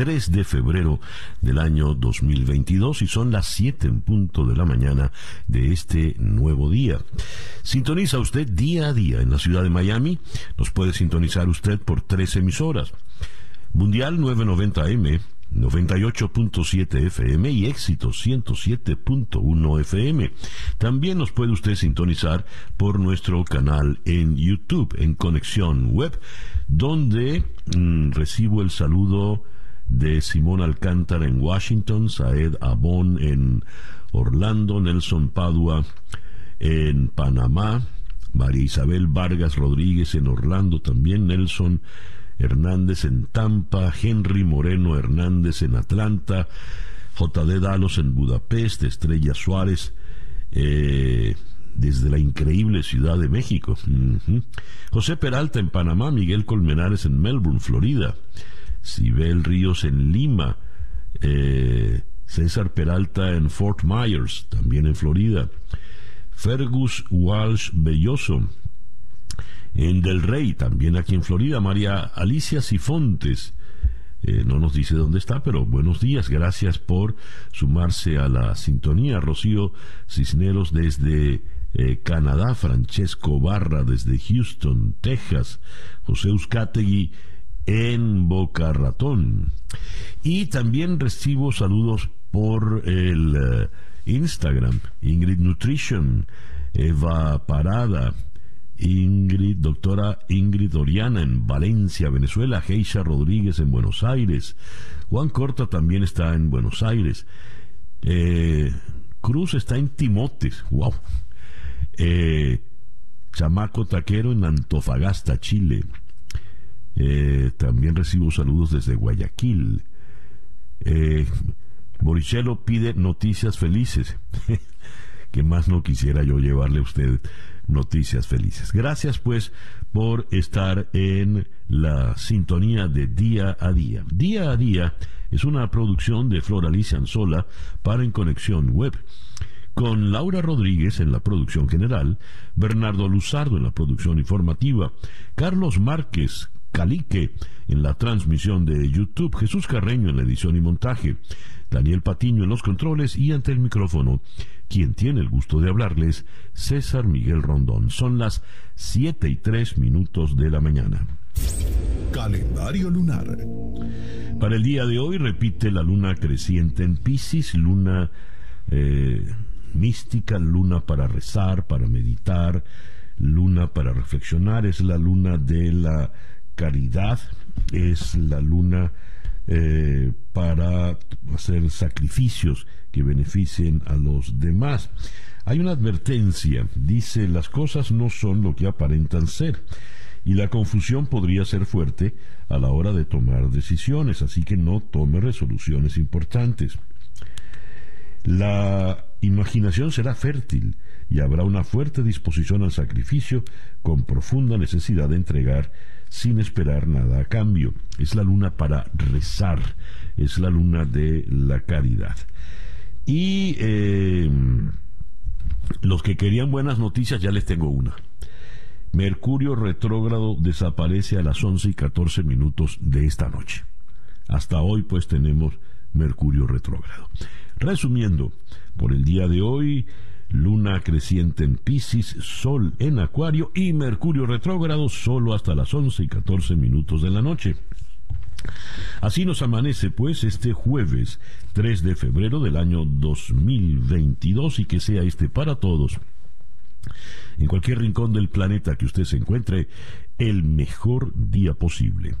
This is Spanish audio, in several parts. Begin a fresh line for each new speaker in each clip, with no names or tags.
3 de febrero del año 2022 y son las 7 en punto de la mañana de este nuevo día. Sintoniza usted día a día en la ciudad de Miami. Nos puede sintonizar usted por tres emisoras. Mundial 990M, 98.7 FM y éxito 107.1 FM. También nos puede usted sintonizar por nuestro canal en YouTube, en Conexión Web, donde mm, recibo el saludo de Simón Alcántara en Washington, Saed Abón en Orlando, Nelson Padua en Panamá, María Isabel Vargas Rodríguez en Orlando también, Nelson Hernández en Tampa, Henry Moreno Hernández en Atlanta, JD Dalos en Budapest, Estrella Suárez eh, desde la increíble Ciudad de México, José Peralta en Panamá, Miguel Colmenares en Melbourne, Florida, Sibel Ríos en Lima, eh, César Peralta en Fort Myers, también en Florida, Fergus Walsh Belloso en Del Rey, también aquí en Florida, María Alicia Sifontes, eh, no nos dice dónde está, pero buenos días, gracias por sumarse a la sintonía. Rocío Cisneros desde eh, Canadá, Francesco Barra desde Houston, Texas, José Euskategui en Boca Ratón. Y también recibo saludos por el eh, Instagram, Ingrid Nutrition, Eva Parada, Ingrid, doctora Ingrid Oriana en Valencia, Venezuela, Geisha Rodríguez en Buenos Aires, Juan Corta también está en Buenos Aires, eh, Cruz está en Timotes, wow, eh, Chamaco Taquero en Antofagasta, Chile, eh, también recibo saludos desde Guayaquil. Eh, Morichelo pide noticias felices. que más no quisiera yo llevarle a usted noticias felices. Gracias pues por estar en la sintonía de día a día. Día a día es una producción de Flor Alicia Anzola para En Conexión Web con Laura Rodríguez en la producción general, Bernardo Luzardo en la producción informativa, Carlos Márquez Calique en la transmisión de YouTube, Jesús Carreño en la edición y montaje, Daniel Patiño en los controles y ante el micrófono, quien tiene el gusto de hablarles, César Miguel Rondón. Son las 7 y 3 minutos de la mañana.
Calendario lunar.
Para el día de hoy repite la luna creciente en Pisces, luna eh, mística, luna para rezar, para meditar, luna para reflexionar, es la luna de la caridad, es la luna eh, para hacer sacrificios que beneficien a los demás. Hay una advertencia, dice, las cosas no son lo que aparentan ser y la confusión podría ser fuerte a la hora de tomar decisiones, así que no tome resoluciones importantes. La imaginación será fértil y habrá una fuerte disposición al sacrificio con profunda necesidad de entregar sin esperar nada a cambio. Es la luna para rezar, es la luna de la caridad. Y eh, los que querían buenas noticias, ya les tengo una. Mercurio retrógrado desaparece a las 11 y 14 minutos de esta noche. Hasta hoy pues tenemos Mercurio retrógrado. Resumiendo, por el día de hoy, Luna creciente en Pisces, Sol en Acuario y Mercurio retrógrado solo hasta las 11 y 14 minutos de la noche. Así nos amanece pues este jueves 3 de febrero del año 2022 y que sea este para todos en cualquier rincón del planeta que usted se encuentre, el mejor día posible.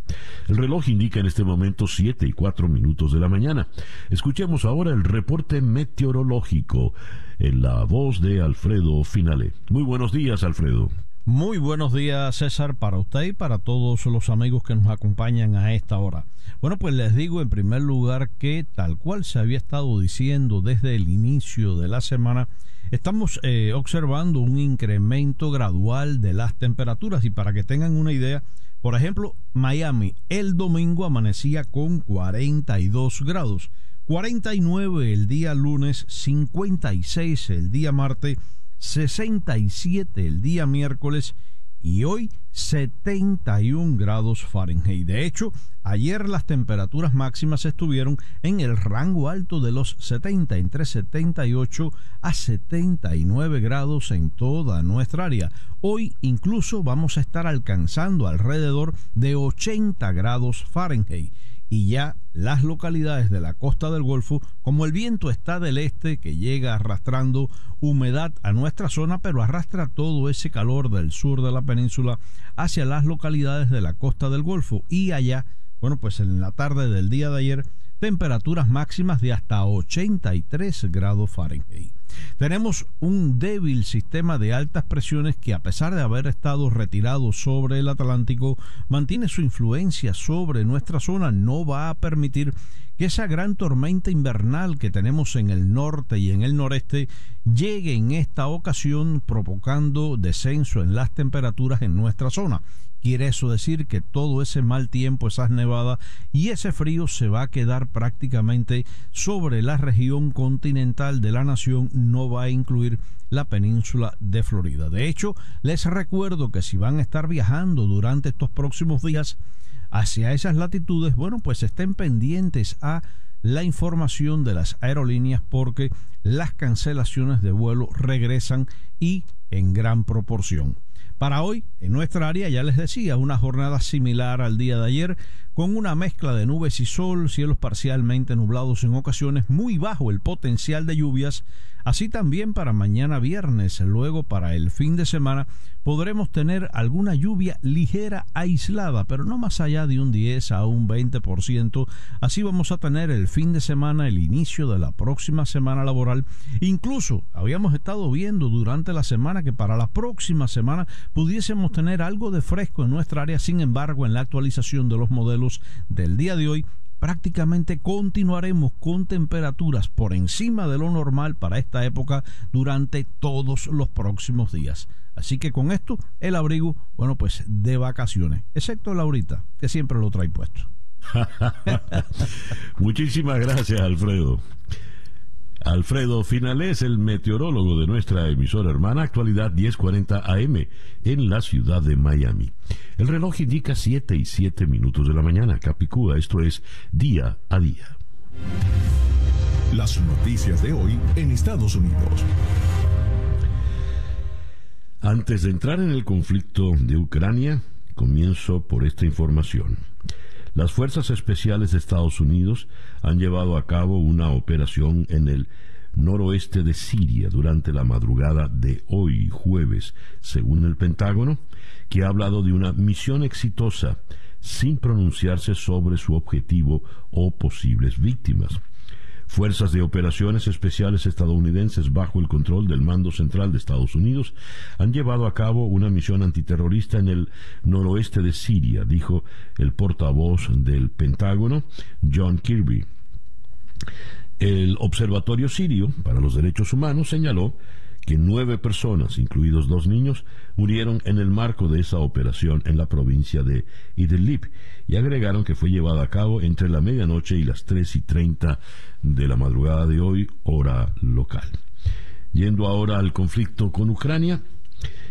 El reloj indica en este momento 7 y 4 minutos de la mañana. Escuchemos ahora el reporte meteorológico en la voz de Alfredo Finale. Muy buenos días, Alfredo.
Muy buenos días, César, para usted y para todos los amigos que nos acompañan a esta hora. Bueno, pues les digo en primer lugar que tal cual se había estado diciendo desde el inicio de la semana, estamos eh, observando un incremento gradual de las temperaturas y para que tengan una idea, por ejemplo, Miami el domingo amanecía con 42 grados, 49 el día lunes, 56 el día martes, 67 el día miércoles y hoy 71 grados Fahrenheit. De hecho, ayer las temperaturas máximas estuvieron en el rango alto de los 70, entre 78 a 79 grados en toda nuestra área. Hoy incluso vamos a estar alcanzando alrededor de 80 grados Fahrenheit y ya las localidades de la costa del Golfo, como el viento está del este que llega arrastrando humedad a nuestra zona, pero arrastra todo ese calor del sur de la península hacia las localidades de la costa del Golfo y allá, bueno, pues en la tarde del día de ayer, temperaturas máximas de hasta 83 grados Fahrenheit. Tenemos un débil sistema de altas presiones que a pesar de haber estado retirado sobre el Atlántico, mantiene su influencia sobre nuestra zona, no va a permitir que esa gran tormenta invernal que tenemos en el norte y en el noreste llegue en esta ocasión provocando descenso en las temperaturas en nuestra zona. Quiere eso decir que todo ese mal tiempo, esas nevadas y ese frío se va a quedar prácticamente sobre la región continental de la nación, no va a incluir la península de Florida. De hecho, les recuerdo que si van a estar viajando durante estos próximos días hacia esas latitudes, bueno, pues estén pendientes a la información de las aerolíneas porque las cancelaciones de vuelo regresan y en gran proporción. Para hoy, en nuestra área, ya les decía, una jornada similar al día de ayer, con una mezcla de nubes y sol, cielos parcialmente nublados en ocasiones, muy bajo el potencial de lluvias, así también para mañana viernes, luego para el fin de semana, podremos tener alguna lluvia ligera aislada, pero no más allá de un 10 a un 20%. Así vamos a tener el fin de semana, el inicio de la próxima semana laboral. Incluso habíamos estado viendo durante la semana que para la próxima semana pudiésemos tener algo de fresco en nuestra área. Sin embargo, en la actualización de los modelos del día de hoy, prácticamente continuaremos con temperaturas por encima de lo normal para esta época durante todos los próximos días. Así que con esto, el abrigo, bueno, pues de vacaciones, excepto Laurita, que siempre lo trae puesto.
Muchísimas gracias, Alfredo. Alfredo Finales, el meteorólogo de nuestra emisora hermana, actualidad 1040 AM, en la ciudad de Miami. El reloj indica 7 y 7 minutos de la mañana, Capicúa, esto es día a día.
Las noticias de hoy en Estados Unidos.
Antes de entrar en el conflicto de Ucrania, comienzo por esta información. Las Fuerzas Especiales de Estados Unidos han llevado a cabo una operación en el noroeste de Siria durante la madrugada de hoy jueves, según el Pentágono, que ha hablado de una misión exitosa sin pronunciarse sobre su objetivo o posibles víctimas. Fuerzas de operaciones especiales estadounidenses bajo el control del Mando Central de Estados Unidos han llevado a cabo una misión antiterrorista en el noroeste de Siria, dijo el portavoz del Pentágono, John Kirby. El Observatorio Sirio para los Derechos Humanos señaló que nueve personas, incluidos dos niños, murieron en el marco de esa operación en la provincia de Idlib y agregaron que fue llevada a cabo entre la medianoche y las tres y treinta de la madrugada de hoy, hora local. Yendo ahora al conflicto con Ucrania,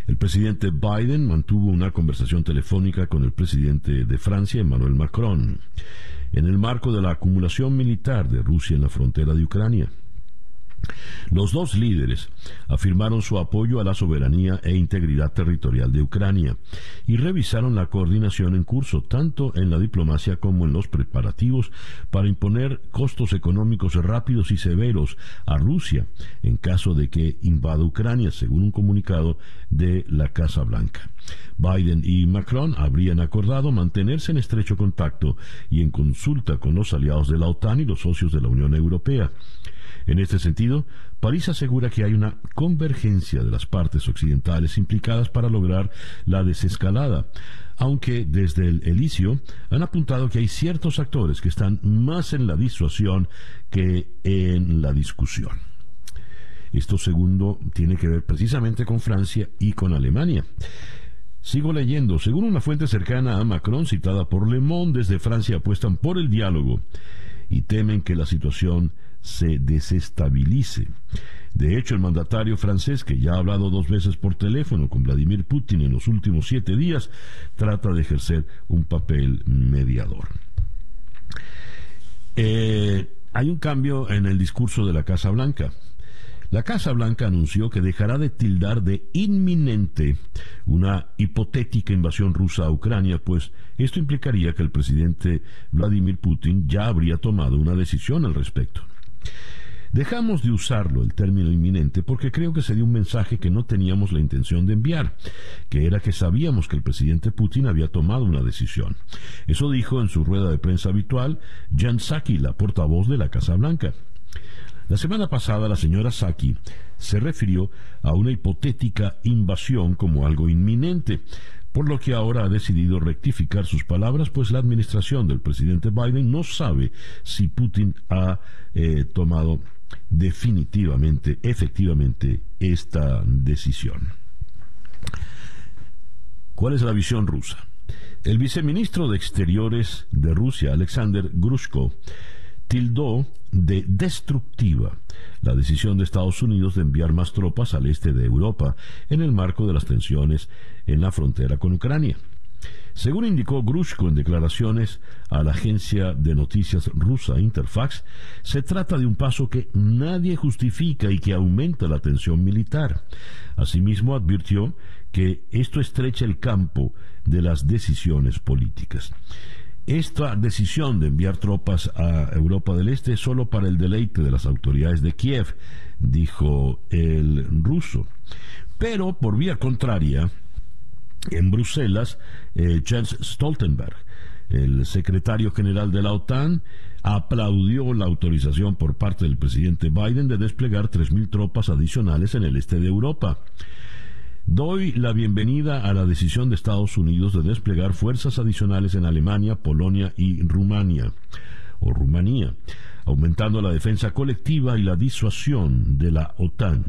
el presidente Biden mantuvo una conversación telefónica con el presidente de Francia, Emmanuel Macron, en el marco de la acumulación militar de Rusia en la frontera de Ucrania. Los dos líderes afirmaron su apoyo a la soberanía e integridad territorial de Ucrania y revisaron la coordinación en curso tanto en la diplomacia como en los preparativos para imponer costos económicos rápidos y severos a Rusia en caso de que invada Ucrania, según un comunicado de la Casa Blanca. Biden y Macron habrían acordado mantenerse en estrecho contacto y en consulta con los aliados de la OTAN y los socios de la Unión Europea. En este sentido, París asegura que hay una convergencia de las partes occidentales implicadas para lograr la desescalada, aunque desde el Elicio han apuntado que hay ciertos actores que están más en la disuasión que en la discusión. Esto segundo tiene que ver precisamente con Francia y con Alemania. Sigo leyendo. Según una fuente cercana a Macron, citada por Le Monde, desde Francia apuestan por el diálogo y temen que la situación se desestabilice. De hecho, el mandatario francés, que ya ha hablado dos veces por teléfono con Vladimir Putin en los últimos siete días, trata de ejercer un papel mediador. Eh, hay un cambio en el discurso de la Casa Blanca. La Casa Blanca anunció que dejará de tildar de inminente una hipotética invasión rusa a Ucrania, pues esto implicaría que el presidente Vladimir Putin ya habría tomado una decisión al respecto. Dejamos de usarlo, el término inminente, porque creo que sería un mensaje que no teníamos la intención de enviar, que era que sabíamos que el presidente Putin había tomado una decisión. Eso dijo en su rueda de prensa habitual Jan Psaki, la portavoz de la Casa Blanca. La semana pasada la señora Saki se refirió a una hipotética invasión como algo inminente, por lo que ahora ha decidido rectificar sus palabras, pues la administración del presidente Biden no sabe si Putin ha eh, tomado definitivamente, efectivamente, esta decisión. ¿Cuál es la visión rusa? El viceministro de Exteriores de Rusia, Alexander Grushko, tildó de destructiva la decisión de Estados Unidos de enviar más tropas al este de Europa en el marco de las tensiones en la frontera con Ucrania. Según indicó Grushko en declaraciones a la agencia de noticias rusa Interfax, se trata de un paso que nadie justifica y que aumenta la tensión militar. Asimismo, advirtió que esto estrecha el campo de las decisiones políticas. Esta decisión de enviar tropas a Europa del Este es solo para el deleite de las autoridades de Kiev, dijo el ruso. Pero, por vía contraria, en Bruselas, eh, Jens Stoltenberg, el secretario general de la OTAN, aplaudió la autorización por parte del presidente Biden de desplegar 3.000 tropas adicionales en el este de Europa. Doy la bienvenida a la decisión de Estados Unidos de desplegar fuerzas adicionales en Alemania, Polonia y Rumania o Rumanía, aumentando la defensa colectiva y la disuasión de la OTAN.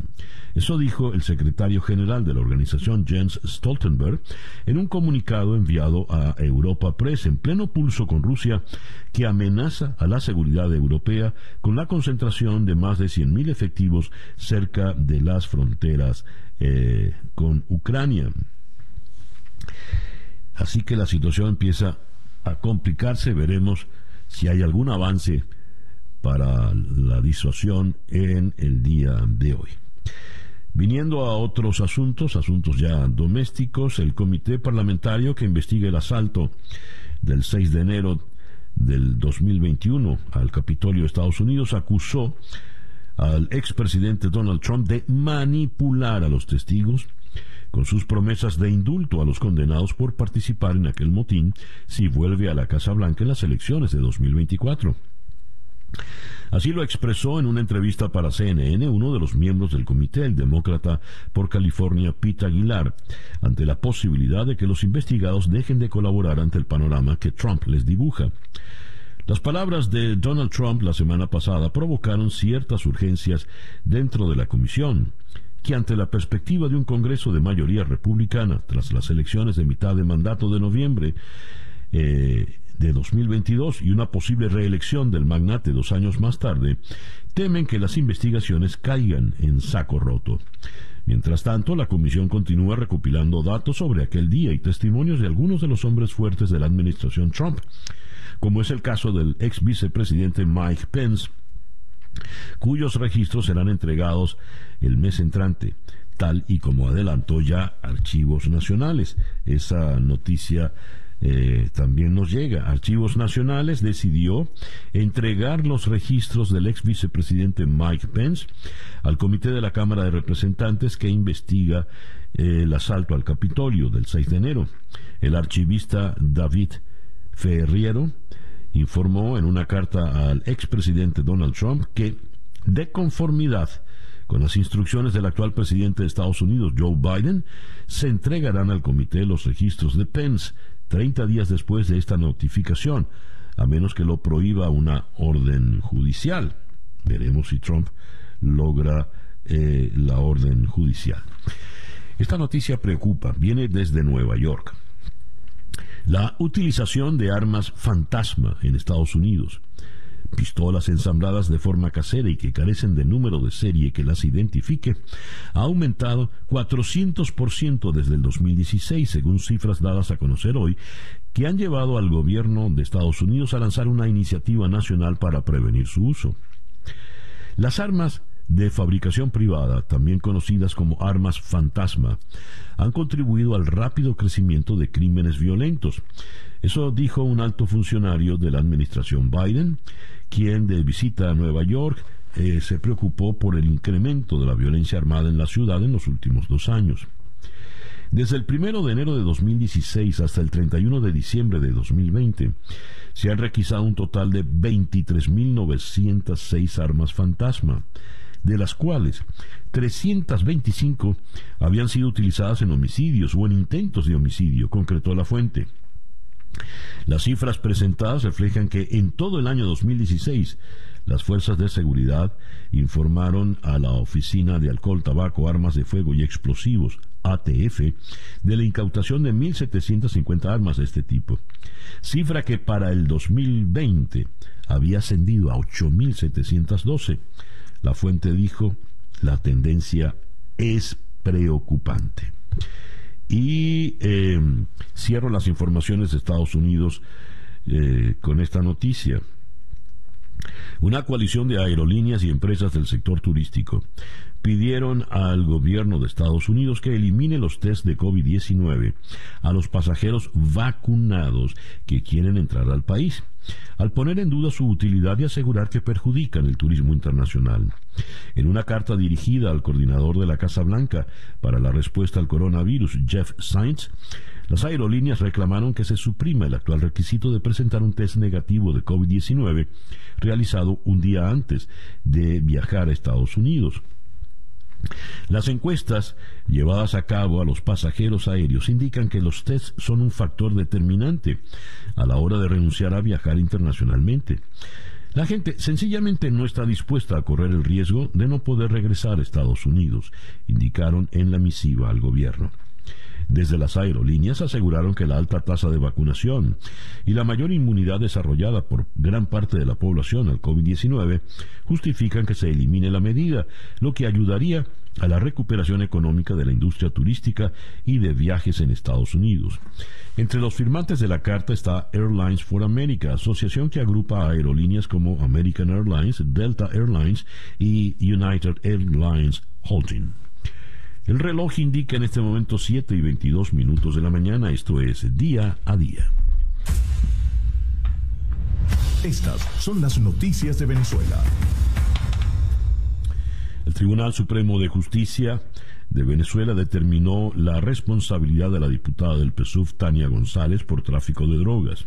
Eso dijo el secretario general de la organización Jens Stoltenberg en un comunicado enviado a Europa Press en pleno pulso con Rusia que amenaza a la seguridad europea con la concentración de más de 100.000 efectivos cerca de las fronteras eh, con Ucrania. Así que la situación empieza a complicarse, veremos si hay algún avance para la disuasión en el día de hoy. Viniendo a otros asuntos, asuntos ya domésticos, el comité parlamentario que investiga el asalto del 6 de enero del 2021 al Capitolio de Estados Unidos acusó al expresidente Donald Trump de manipular a los testigos con sus promesas de indulto a los condenados por participar en aquel motín si vuelve a la Casa Blanca en las elecciones de 2024. Así lo expresó en una entrevista para CNN uno de los miembros del comité, el demócrata por California, Pete Aguilar, ante la posibilidad de que los investigados dejen de colaborar ante el panorama que Trump les dibuja. Las palabras de Donald Trump la semana pasada provocaron ciertas urgencias dentro de la comisión, que ante la perspectiva de un Congreso de mayoría republicana tras las elecciones de mitad de mandato de noviembre eh, de 2022 y una posible reelección del magnate dos años más tarde, temen que las investigaciones caigan en saco roto. Mientras tanto, la comisión continúa recopilando datos sobre aquel día y testimonios de algunos de los hombres fuertes de la administración Trump, como es el caso del ex vicepresidente Mike Pence, cuyos registros serán entregados el mes entrante, tal y como adelantó ya Archivos Nacionales. Esa noticia eh, también nos llega. Archivos Nacionales decidió entregar los registros del ex vicepresidente Mike Pence al Comité de la Cámara de Representantes que investiga eh, el asalto al Capitolio del 6 de enero. El archivista David Ferriero informó en una carta al expresidente Donald Trump que de conformidad con las instrucciones del actual presidente de Estados Unidos, Joe Biden, se entregarán al comité los registros de Pence 30 días después de esta notificación, a menos que lo prohíba una orden judicial. Veremos si Trump logra eh, la orden judicial. Esta noticia preocupa, viene desde Nueva York. La utilización de armas fantasma en Estados Unidos pistolas ensambladas de forma casera y que carecen de número de serie que las identifique, ha aumentado 400% desde el 2016, según cifras dadas a conocer hoy, que han llevado al gobierno de Estados Unidos a lanzar una iniciativa nacional para prevenir su uso. Las armas de fabricación privada, también conocidas como armas fantasma, han contribuido al rápido crecimiento de crímenes violentos. Eso dijo un alto funcionario de la administración Biden, quien de visita a Nueva York eh, se preocupó por el incremento de la violencia armada en la ciudad en los últimos dos años. Desde el 1 de enero de 2016 hasta el 31 de diciembre de 2020, se han requisado un total de 23.906 armas fantasma, de las cuales 325 habían sido utilizadas en homicidios o en intentos de homicidio, concretó la fuente. Las cifras presentadas reflejan que en todo el año 2016 las fuerzas de seguridad informaron a la Oficina de Alcohol, Tabaco, Armas de Fuego y Explosivos, ATF, de la incautación de 1.750 armas de este tipo, cifra que para el 2020 había ascendido a 8.712. La fuente dijo, la tendencia es preocupante. Y em, cierro las informaciones de Estados Unidos eh, con esta noticia. Una coalición de aerolíneas y empresas del sector turístico pidieron al gobierno de Estados Unidos que elimine los test de COVID-19 a los pasajeros vacunados que quieren entrar al país, al poner en duda su utilidad y asegurar que perjudican el turismo internacional. En una carta dirigida al coordinador de la Casa Blanca para la respuesta al coronavirus, Jeff Sainz, las aerolíneas reclamaron que se suprima el actual requisito de presentar un test negativo de COVID-19 realizado un día antes de viajar a Estados Unidos. Las encuestas llevadas a cabo a los pasajeros aéreos indican que los tests son un factor determinante a la hora de renunciar a viajar internacionalmente. La gente sencillamente no está dispuesta a correr el riesgo de no poder regresar a Estados Unidos, indicaron en la misiva al gobierno. Desde las aerolíneas aseguraron que la alta tasa de vacunación y la mayor inmunidad desarrollada por gran parte de la población al COVID-19 justifican que se elimine la medida, lo que ayudaría a la recuperación económica de la industria turística y de viajes en Estados Unidos. Entre los firmantes de la carta está Airlines for America, asociación que agrupa a aerolíneas como American Airlines, Delta Airlines y United Airlines Holding. El reloj indica en este momento 7 y 22 minutos de la mañana, esto es día a día.
Estas son las noticias de Venezuela.
El Tribunal Supremo de Justicia de Venezuela determinó la responsabilidad de la diputada del PSUV, Tania González, por tráfico de drogas.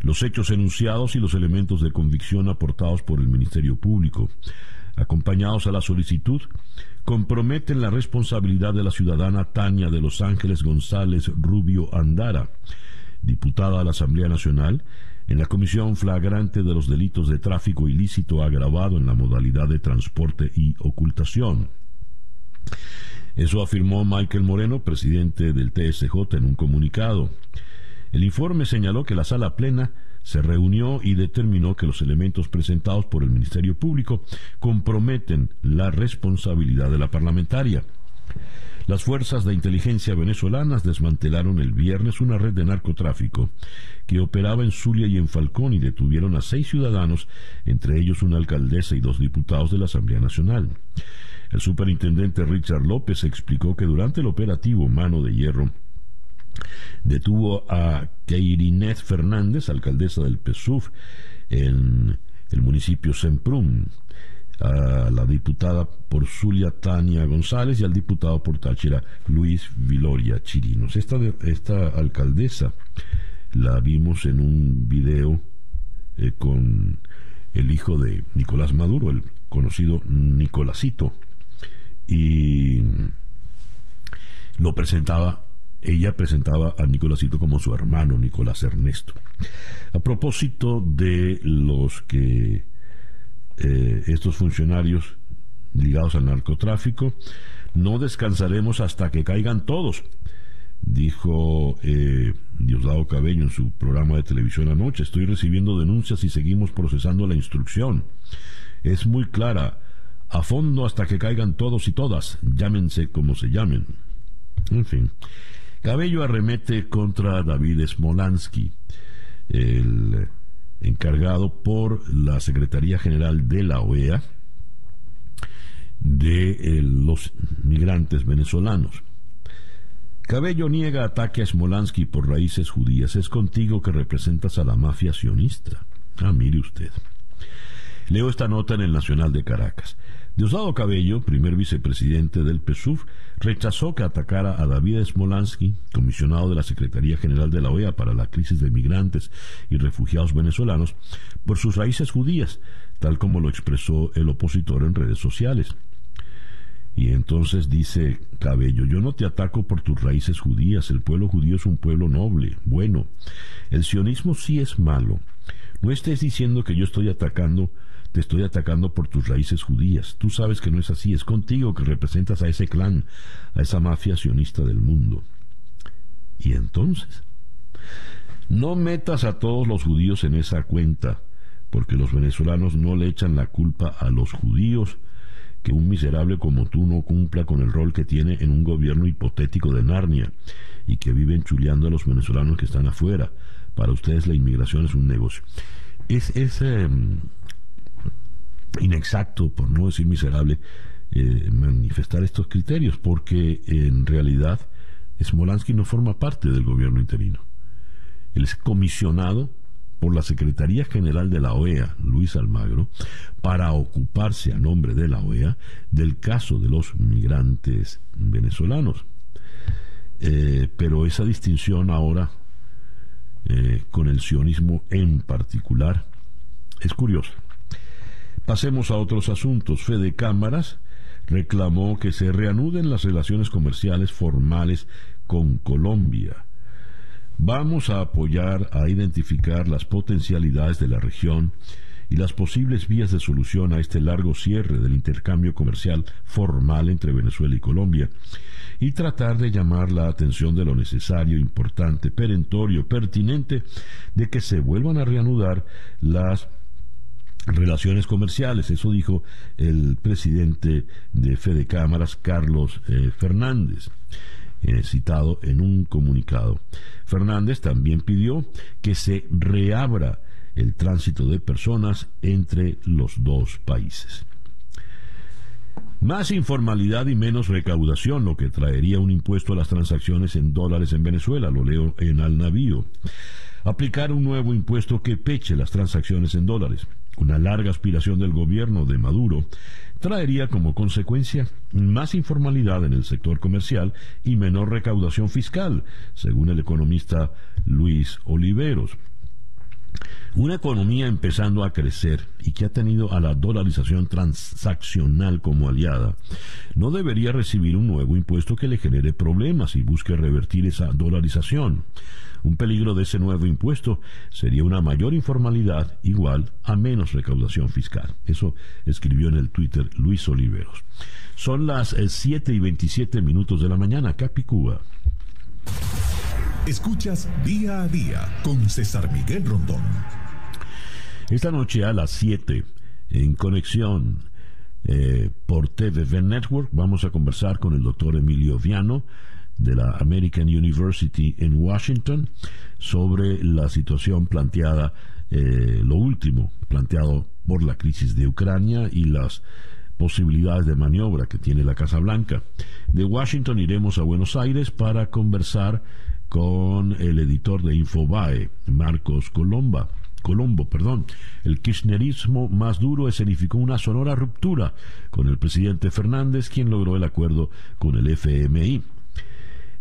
Los hechos enunciados y los elementos de convicción aportados por el Ministerio Público, acompañados a la solicitud, comprometen la responsabilidad de la ciudadana Tania de Los Ángeles González Rubio Andara, diputada a la Asamblea Nacional, en la comisión flagrante de los delitos de tráfico ilícito agravado en la modalidad de transporte y ocultación. Eso afirmó Michael Moreno, presidente del TSJ, en un comunicado. El informe señaló que la sala plena se reunió y determinó que los elementos presentados por el Ministerio Público comprometen la responsabilidad de la parlamentaria. Las fuerzas de inteligencia venezolanas desmantelaron el viernes una red de narcotráfico que operaba en Zulia y en Falcón y detuvieron a seis ciudadanos, entre ellos una alcaldesa y dos diputados de la Asamblea Nacional. El superintendente Richard López explicó que durante el operativo Mano de Hierro detuvo a Keirinet Fernández, alcaldesa del PSUV, en el municipio Semprún, a la diputada por Zulia Tania González y al diputado por Táchira Luis Viloria Chirinos. Esta, alcaldesa la vimos en un video eh, con el hijo de Nicolás Maduro, el conocido Nicolásito, y lo presentaba, ella presentaba a Nicolásito como su hermano Nicolás Ernesto. A propósito de los que eh, estos funcionarios ligados al narcotráfico, no descansaremos hasta que caigan todos, dijo eh, Diosdado Cabello en su programa de televisión anoche. Estoy recibiendo denuncias y seguimos procesando la instrucción. Es muy clara, a fondo hasta que caigan todos y todas, llámense como se llamen. En fin, Cabello arremete contra David Smolansky, el encargado por la Secretaría General de la OEA de eh, los migrantes venezolanos. Cabello niega ataque a Smolansky por raíces judías. Es contigo que representas a la mafia sionista. Ah, mire usted. Leo esta nota en el Nacional de Caracas. Diosdado Cabello, primer vicepresidente del PSUV, rechazó que atacara a David Smolansky, comisionado de la Secretaría General de la OEA para la crisis de migrantes y refugiados venezolanos, por sus raíces judías, tal como lo expresó el opositor en redes sociales. Y entonces dice Cabello, yo no te ataco por tus raíces judías, el pueblo judío es un pueblo noble, bueno. El sionismo sí es malo. No estés diciendo que yo estoy atacando, te estoy atacando por tus raíces judías. Tú sabes que no es así, es contigo que representas a ese clan, a esa mafia sionista del mundo. Y entonces, no metas a todos los judíos en esa cuenta, porque los venezolanos no le echan la culpa a los judíos, que un miserable como tú no cumpla con el rol que tiene en un gobierno hipotético de Narnia y que viven chuleando a los venezolanos que están afuera. Para ustedes la inmigración es un negocio. Es, es em, inexacto, por no decir miserable, eh, manifestar estos criterios, porque en realidad Smolansky no forma parte del gobierno interino. Él es comisionado por la Secretaría General de la OEA, Luis Almagro, para ocuparse a nombre de la OEA del caso de los migrantes venezolanos. Eh, pero esa distinción ahora, eh, con el sionismo en particular, es curiosa. Pasemos a otros asuntos. Fede Cámaras reclamó que se reanuden las relaciones comerciales formales con Colombia. Vamos a apoyar a identificar las potencialidades de la región y las posibles vías de solución a este largo cierre del intercambio comercial formal entre Venezuela y Colombia y tratar de llamar la atención de lo necesario, importante, perentorio, pertinente de que se vuelvan a reanudar las relaciones comerciales. Eso dijo el presidente de Fede Cámaras, Carlos eh, Fernández. Eh, citado en un comunicado. Fernández también pidió que se reabra el tránsito de personas entre los dos países. Más informalidad y menos recaudación, lo que traería un impuesto a las transacciones en dólares en Venezuela, lo leo en Al Navío. Aplicar un nuevo impuesto que peche las transacciones en dólares. Una larga aspiración del gobierno de Maduro traería como consecuencia más informalidad en el sector comercial y menor recaudación fiscal, según el economista Luis Oliveros. Una economía empezando a crecer y que ha tenido a la dolarización transaccional como aliada, no debería recibir un nuevo impuesto que le genere problemas y busque revertir esa dolarización. Un peligro de ese nuevo impuesto sería una mayor informalidad igual a menos recaudación fiscal. Eso escribió en el Twitter Luis Oliveros. Son las 7 eh, y 27 minutos de la mañana, Capicúa.
Escuchas día a día con César Miguel Rondón.
Esta noche a las 7, en conexión eh, por TVV Network, vamos a conversar con el doctor Emilio Viano de la American University en Washington sobre la situación planteada, eh, lo último planteado por la crisis de Ucrania y las posibilidades de maniobra que tiene la Casa Blanca. De Washington iremos a Buenos Aires para conversar con el editor de Infobae, Marcos Colomba. Colombo, perdón. El kirchnerismo más duro escenificó una sonora ruptura con el presidente Fernández, quien logró el acuerdo con el FMI.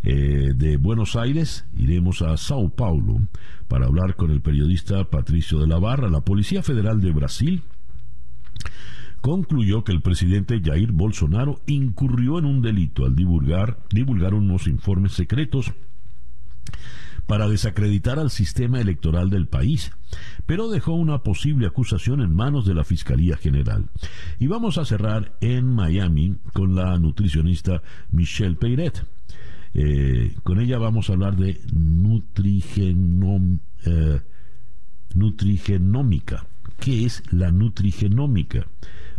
Eh, de Buenos Aires iremos a Sao Paulo para hablar con el periodista Patricio de la Barra. La Policía Federal de Brasil concluyó que el presidente Jair Bolsonaro incurrió en un delito al divulgar, divulgar unos informes secretos para desacreditar al sistema electoral del país, pero dejó una posible acusación en manos de la Fiscalía General. Y vamos a cerrar en Miami con la nutricionista Michelle Peiret. Eh, con ella vamos a hablar de eh, nutrigenómica. ¿Qué es la nutrigenómica?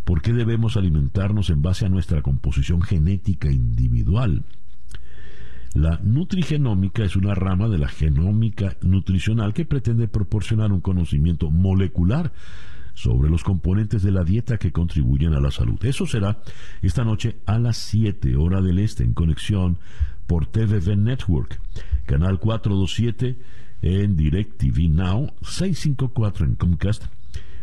¿Por qué debemos alimentarnos en base a nuestra composición genética individual? La nutrigenómica es una rama de la genómica nutricional que pretende proporcionar un conocimiento molecular sobre los componentes de la dieta que contribuyen a la salud. Eso será esta noche a las 7 hora del este en conexión por TVV Network, canal 427 en DirecTV Now, 654 en Comcast,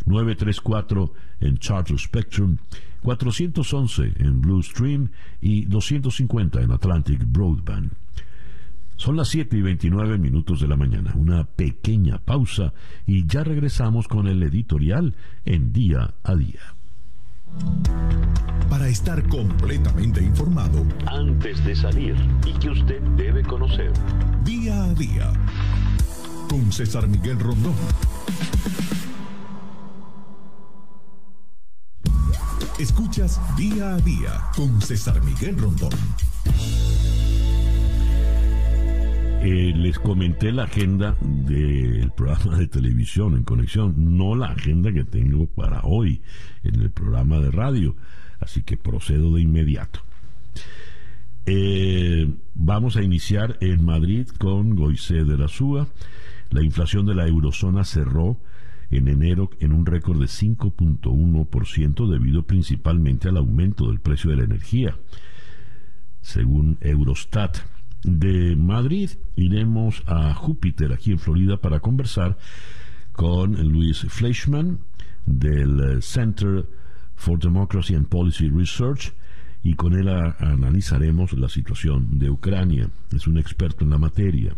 934 en Charter Spectrum 411 en Blue Stream y 250 en Atlantic Broadband. Son las 7 y 29 minutos de la mañana, una pequeña pausa y ya regresamos con el editorial en día a día.
Para estar completamente informado
antes de salir y que usted debe conocer.
Día a día con César Miguel Rondón. Escuchas día a día con César Miguel Rondón.
Eh, les comenté la agenda del programa de televisión en conexión, no la agenda que tengo para hoy en el programa de radio, así que procedo de inmediato. Eh, vamos a iniciar en Madrid con Goisé de la Súa. La inflación de la eurozona cerró en enero en un récord de 5.1% debido principalmente al aumento del precio de la energía, según Eurostat. De Madrid iremos a Júpiter, aquí en Florida, para conversar con Luis Fleischmann del Center for Democracy and Policy Research y con él analizaremos la situación de Ucrania. Es un experto en la materia.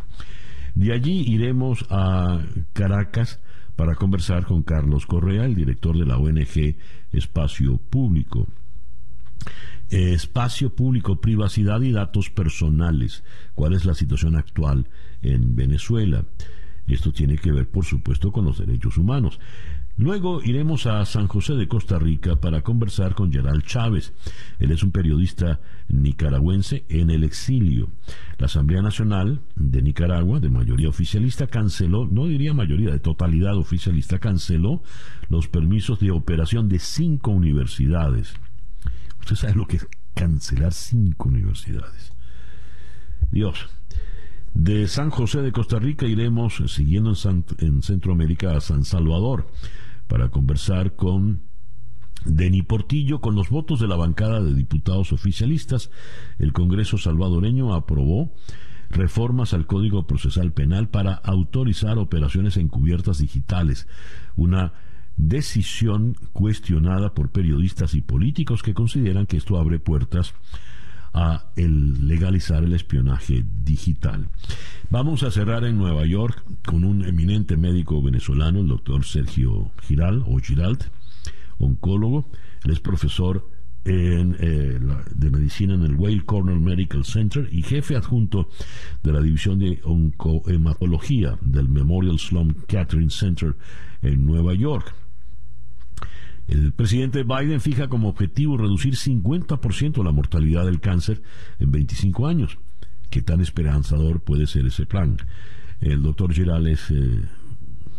De allí iremos a Caracas para conversar con Carlos Correa, el director de la ONG Espacio Público. Espacio público, privacidad y datos personales. ¿Cuál es la situación actual en Venezuela? Esto tiene que ver, por supuesto, con los derechos humanos. Luego iremos a San José de Costa Rica para conversar con Gerald Chávez. Él es un periodista nicaragüense en el exilio. La Asamblea Nacional de Nicaragua, de mayoría oficialista, canceló, no diría mayoría, de totalidad oficialista, canceló los permisos de operación de cinco universidades. Usted sabe lo que es cancelar cinco universidades. Dios. De San José de Costa Rica iremos siguiendo en, Centroamérica a San Salvador para conversar con Deni Portillo, con los votos de la bancada de diputados oficialistas, el Congreso salvadoreño aprobó reformas al Código Procesal Penal para autorizar operaciones encubiertas digitales, una decisión cuestionada por periodistas y políticos que consideran que esto abre puertas a el legalizar el espionaje digital. Vamos a cerrar en Nueva York con un eminente médico venezolano, el doctor Sergio Giral o Giralt, oncólogo. Él es profesor eh, de medicina en el Whale Cornell Medical Center y jefe adjunto de la división de oncohematología del Memorial Sloan Kettering Center en Nueva York. El presidente Biden fija como objetivo reducir 50% la mortalidad del cáncer en 25 años. ¿Qué tan esperanzador puede ser ese plan? El doctor Giral es eh,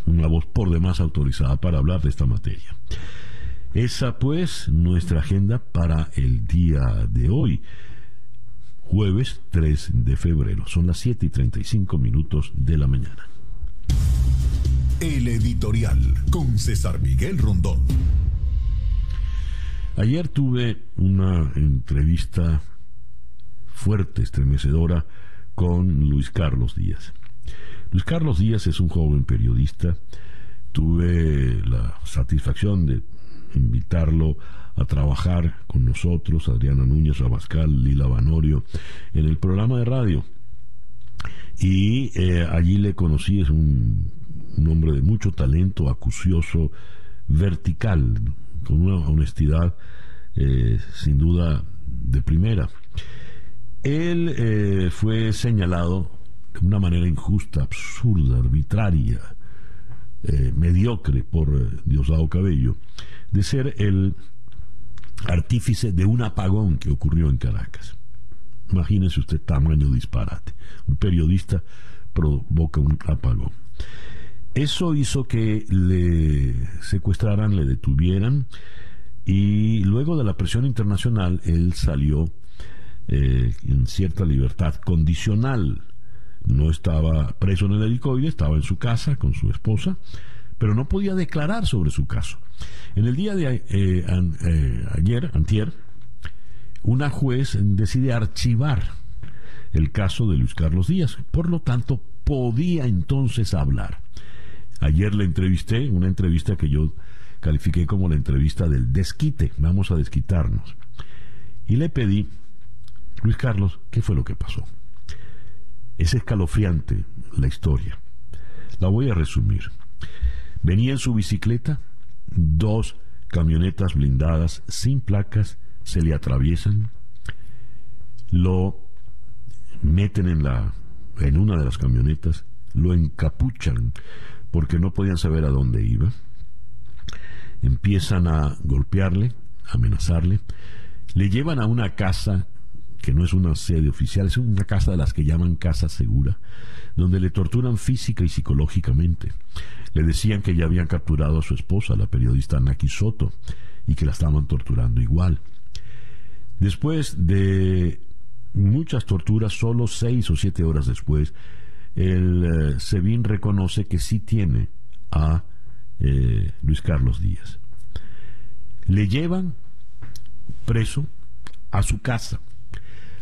una voz por demás autorizada para hablar de esta materia. Esa pues nuestra agenda para el día de hoy, jueves 3 de febrero. Son las 7 y 35 minutos de la mañana.
El editorial con César Miguel Rondón.
Ayer tuve una entrevista fuerte, estremecedora, con Luis Carlos Díaz. Luis Carlos Díaz es un joven periodista. Tuve la satisfacción de invitarlo a trabajar con nosotros, Adriana Núñez Rabascal, Lila Banorio, en el programa de radio Y eh, allí le conocí, es un, hombre de mucho talento, acucioso, vertical, con una honestidad eh, sin duda de primera. Él eh, fue señalado de una manera injusta, absurda, arbitraria, mediocre por Diosdado Cabello, de ser el artífice de un apagón que ocurrió en Caracas. Imagínese usted tamaño disparate. Un periodista provoca un apagón. Eso hizo que le secuestraran, le detuvieran y luego de la presión internacional él salió eh, en cierta libertad condicional. No estaba preso en el helicoide, estaba en su casa con su esposa, pero no podía declarar sobre su caso. En el día de eh, eh, ayer, antier, una juez decide archivar el caso de Luis Carlos Díaz. Por lo tanto, podía entonces hablar. Ayer le entrevisté, una entrevista que yo califiqué como la entrevista del desquite. Vamos a desquitarnos. Y le pedí, Luis Carlos, ¿qué fue lo que pasó? Es escalofriante la historia. La voy a resumir. Venía en su bicicleta dos camionetas blindadas sin placas se le atraviesan, lo meten en la en una de las camionetas, lo encapuchan porque no podían saber a dónde iba. Empiezan a golpearle, amenazarle, le llevan a una casa que no es una sede oficial, es una casa de las que llaman casa segura, donde le torturan física y psicológicamente. Le decían que ya habían capturado a su esposa, la periodista Naki Soto, y que la estaban torturando igual. Después de muchas torturas, solo seis o siete horas después, el eh, SEBIN reconoce que sí tiene a eh, Luis Carlos Díaz. Le llevan preso a su casa.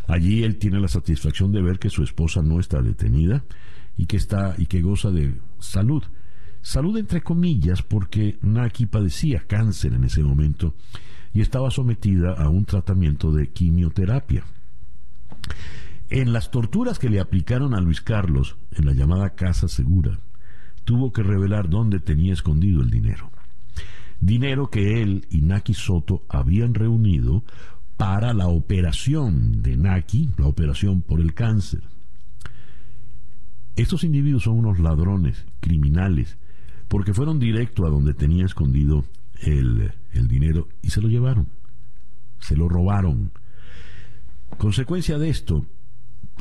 Allí él tiene la satisfacción de ver que su esposa no está detenida y que está y que goza de salud. Salud entre comillas porque Naki padecía cáncer en ese momento y estaba sometida a un tratamiento de quimioterapia. En las torturas que le aplicaron a Luis Carlos en la llamada Casa Segura, tuvo que revelar dónde tenía escondido el dinero. Dinero que él y Naki Soto habían reunido para la operación de Naki, la operación por el cáncer. Estos individuos son unos ladrones, criminales, porque fueron directo a donde tenía escondido el, el dinero y se lo llevaron, se lo robaron. Consecuencia de esto,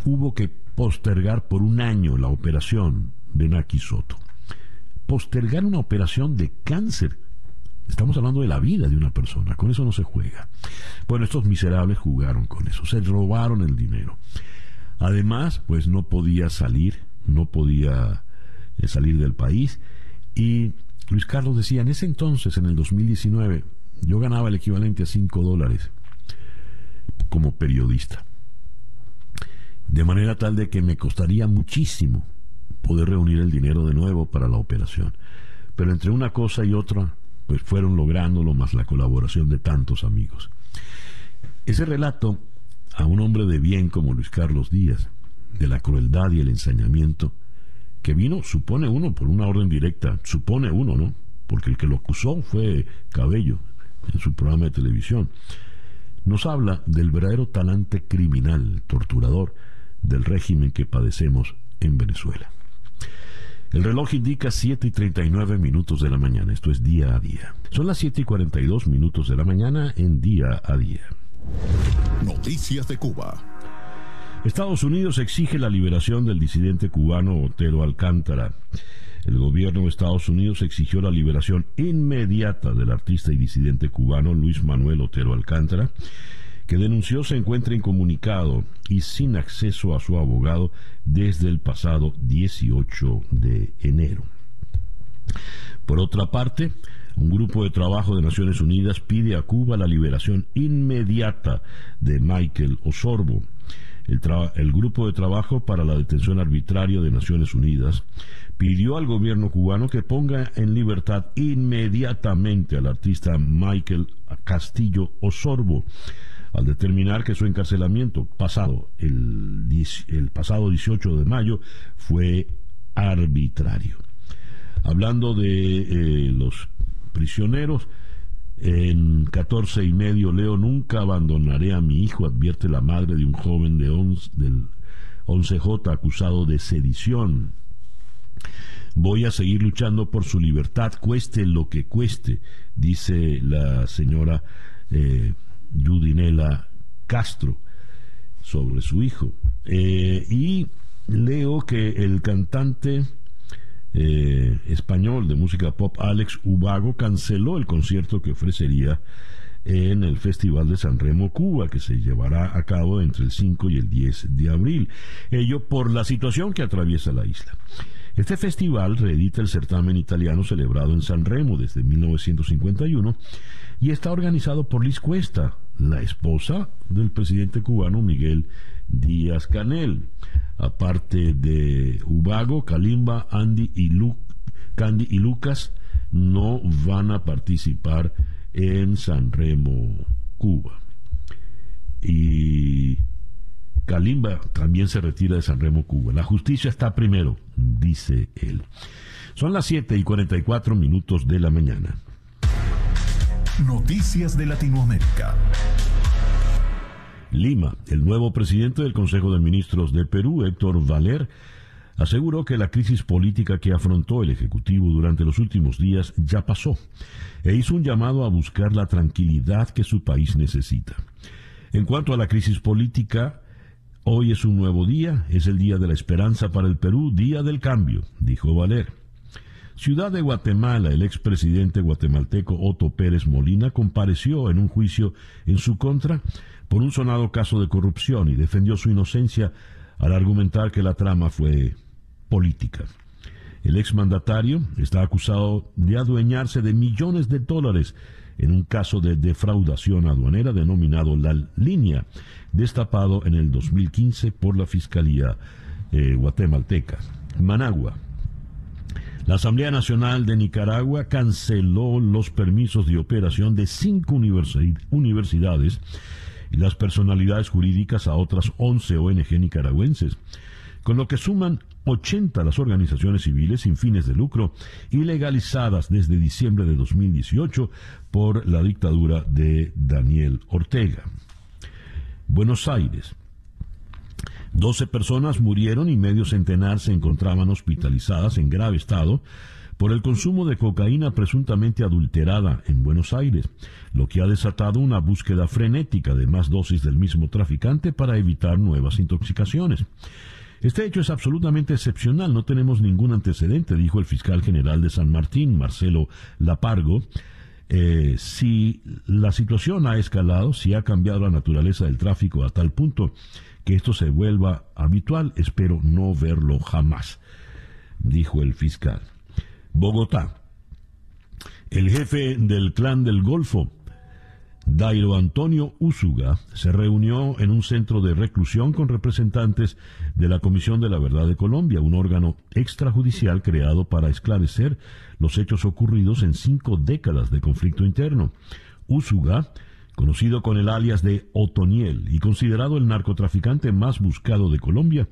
hubo que postergar por un año la operación de Naki Soto. Postergar una operación de cáncer. Estamos hablando de la vida de una persona, con eso no se juega. Bueno, estos miserables jugaron con eso, se robaron el dinero. Además, pues no podía salir, no podía eh, salir del país y Luis Carlos decía, en ese entonces, en el 2019, yo ganaba el equivalente a 5 dólares como periodista. De manera tal de que me costaría muchísimo poder reunir el dinero de nuevo para la operación. Pero entre una cosa y otra, pues fueron lográndolo más la colaboración de tantos amigos. Ese relato a un hombre de bien como Luis Carlos Díaz, de la crueldad y el ensañamiento, que vino, supone uno, por una orden directa, supone uno, ¿no? Porque el que lo acusó fue Cabello en su programa de televisión. Nos habla del verdadero talante criminal, torturador, del régimen que padecemos en Venezuela. El reloj indica 7 y 39 minutos de la mañana, esto es día a día. Son las 7 y 42 minutos de la mañana en día a día.
Noticias de Cuba.
Estados Unidos exige la liberación del disidente cubano Otero Alcántara. El gobierno de Estados Unidos exigió la liberación inmediata del artista y disidente cubano Luis Manuel Otero Alcántara, que denunció se encuentra incomunicado y sin acceso a su abogado desde el pasado 18 de enero. Por otra parte, un grupo de trabajo de Naciones Unidas pide a Cuba la liberación inmediata de Michael Osorbo, el, Grupo de Trabajo para la Detención Arbitraria de Naciones Unidas pidió al gobierno cubano que ponga en libertad inmediatamente al artista Michael Castillo Osorbo, al determinar que su encarcelamiento pasado el, el pasado 18 de mayo fue arbitrario. Hablando de eh, los prisioneros, en 14 y medio leo, nunca abandonaré a mi hijo, advierte la madre de un joven de del 11J acusado de sedición. Voy a seguir luchando por su libertad, cueste lo que cueste, dice la señora eh, Judinela Castro sobre su hijo. Eh, y leo que el cantante eh, español de música pop Alex Ubago canceló el concierto que ofrecería en el Festival de San Remo, Cuba, que se llevará a cabo entre el 5 y el 10 de abril. Ello por la situación que atraviesa la isla. Este festival reedita el certamen italiano celebrado en San Remo desde 1951 y está organizado por Liz Cuesta, la esposa del presidente cubano Miguel Díaz Canel. Aparte de Ubago, Kalimba, Andy y, Candy y Lucas no van a participar en San Remo, Cuba. Y Kalimba también se retira de San Remo, Cuba. La justicia está primero, dice él. Son las 7 y 44 minutos de la mañana.
Noticias de Latinoamérica.
Lima, el nuevo presidente del Consejo de Ministros de Perú, Héctor Valer, aseguró que la crisis política que afrontó el Ejecutivo durante los últimos días ya pasó e hizo un llamado a buscar la tranquilidad que su país necesita. En cuanto a la crisis política, hoy es un nuevo día, es el día de la esperanza para el Perú, día del cambio, dijo Valer. Ciudad de Guatemala, el expresidente guatemalteco Otto Pérez Molina compareció en un juicio en su contra por un sonado caso de corrupción y defendió su inocencia al argumentar que la trama fue política. El exmandatario está acusado de adueñarse de millones de dólares en un caso de defraudación aduanera denominado La Línea, destapado en el 2015 por la Fiscalía eh, guatemalteca. Managua. La Asamblea Nacional de Nicaragua canceló los permisos de operación de cinco universidades y las personalidades jurídicas a otras 11 ONG nicaragüenses, con lo que suman 80 las organizaciones civiles sin fines de lucro ilegalizadas desde diciembre de 2018 por la dictadura de Daniel Ortega. Buenos Aires. 12 personas murieron y medio centenar se encontraban hospitalizadas en grave estado por el consumo de cocaína presuntamente adulterada en Buenos Aires, lo que ha desatado una búsqueda frenética de más dosis del mismo traficante para evitar nuevas intoxicaciones. Este hecho es absolutamente excepcional, no tenemos ningún antecedente, dijo el fiscal general de San Martín, Marcelo Lapargo. Eh, si la situación ha escalado, si ha cambiado la naturaleza del tráfico a tal punto que esto se vuelva habitual, espero no verlo jamás, dijo el fiscal. Bogotá. El jefe del clan del Golfo, Dairo Antonio Úsuga, se reunió en un centro de reclusión con representantes de la Comisión de la Verdad de Colombia, un órgano extrajudicial creado para esclarecer los hechos ocurridos en cinco décadas de conflicto interno. Úsuga conocido con el alias de Otoniel y considerado el narcotraficante más buscado de Colombia,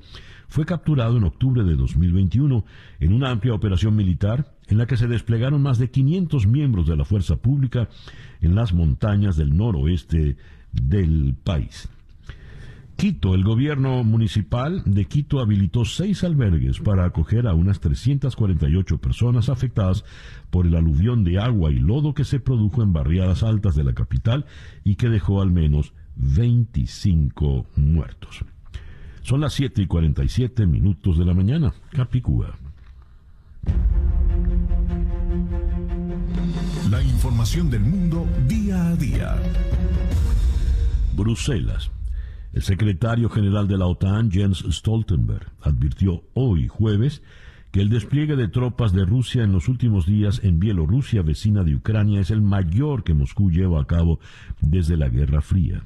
fue capturado en octubre de 2021 en una amplia operación militar en la que se desplegaron más de 500 miembros de la fuerza pública en las montañas del noroeste del país. Quito, el gobierno municipal de Quito habilitó seis albergues para acoger a unas 348 personas afectadas por el aluvión de agua y lodo que se produjo en barriadas altas de la capital y que dejó al menos 25 muertos. Son las 7 y 47 minutos de la mañana. Capicúa.
La información del mundo día a día.
Bruselas. El secretario general de la OTAN, Jens Stoltenberg, advirtió hoy jueves que el despliegue de tropas de Rusia en los últimos días en Bielorrusia, vecina de Ucrania, es el mayor que Moscú lleva a cabo desde la Guerra Fría.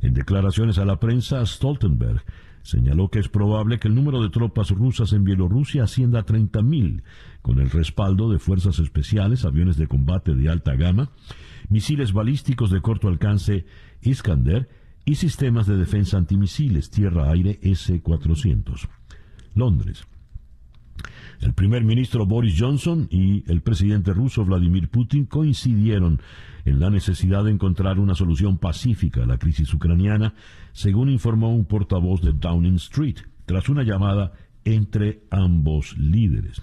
En declaraciones a la prensa, Stoltenberg señaló que es probable que el número de tropas rusas en Bielorrusia ascienda a 30.000, con el respaldo de fuerzas especiales, aviones de combate de alta gama, misiles balísticos de corto alcance Iskander y sistemas de defensa antimisiles tierra-aire S-400. Londres. El primer ministro Boris Johnson y el presidente ruso Vladimir Putin coincidieron en la necesidad de encontrar una solución pacífica a la crisis ucraniana, según informó un portavoz de Downing Street, tras una llamada entre ambos líderes.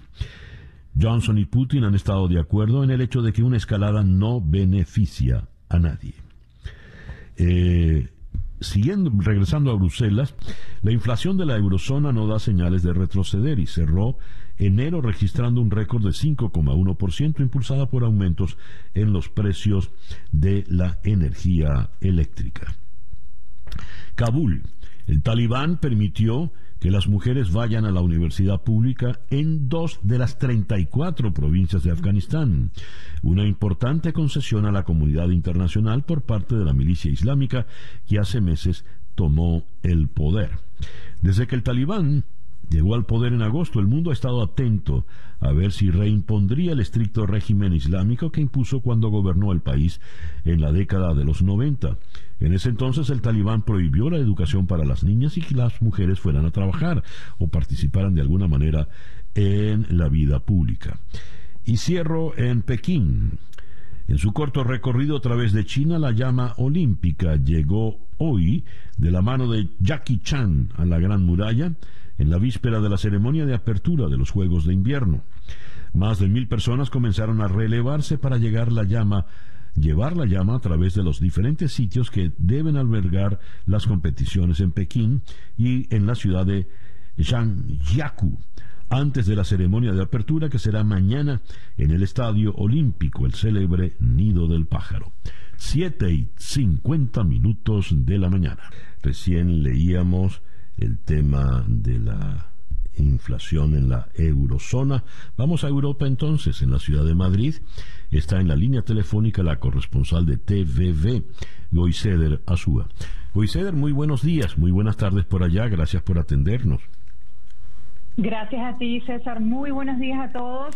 Johnson y Putin han estado de acuerdo en el hecho de que una escalada no beneficia a nadie. Eh, siguiendo, regresando a Bruselas, la inflación de la eurozona no da señales de retroceder y cerró enero registrando un récord de 5,1% impulsada por aumentos en los precios de la energía eléctrica. Kabul. El talibán permitió que las mujeres vayan a la universidad pública en dos de las 34 provincias de Afganistán, una importante concesión a la comunidad internacional por parte de la milicia islámica que hace meses tomó el poder. Desde que el talibán llegó al poder en agosto, el mundo ha estado atento a ver si reimpondría el estricto régimen islámico que impuso cuando gobernó el país en la década de los 90. En ese entonces el talibán prohibió la educación para las niñas y que las mujeres fueran a trabajar o participaran de alguna manera en la vida pública. Y cierro en Pekín. En su corto recorrido a través de China, la llama olímpica llegó hoy de la mano de Jackie Chan a la Gran Muralla, en la víspera de la ceremonia de apertura de los Juegos de Invierno. Más de mil personas comenzaron a relevarse para llegar la llama, llevar la llama a través de los diferentes sitios que deben albergar las competiciones en Pekín y en la ciudad de Zhangjiakou antes de la ceremonia de apertura que será mañana en el Estadio Olímpico, el célebre Nido del Pájaro. Siete y cincuenta minutos de la mañana. Recién leíamos el tema de la inflación en la eurozona. Vamos a Europa entonces, en la ciudad de Madrid. Está en la línea telefónica la corresponsal de TVV, Goiseder Azúa. Goiseder, muy buenos días, muy buenas tardes por allá, gracias por atendernos.
Gracias a ti, César. Muy buenos días a todos.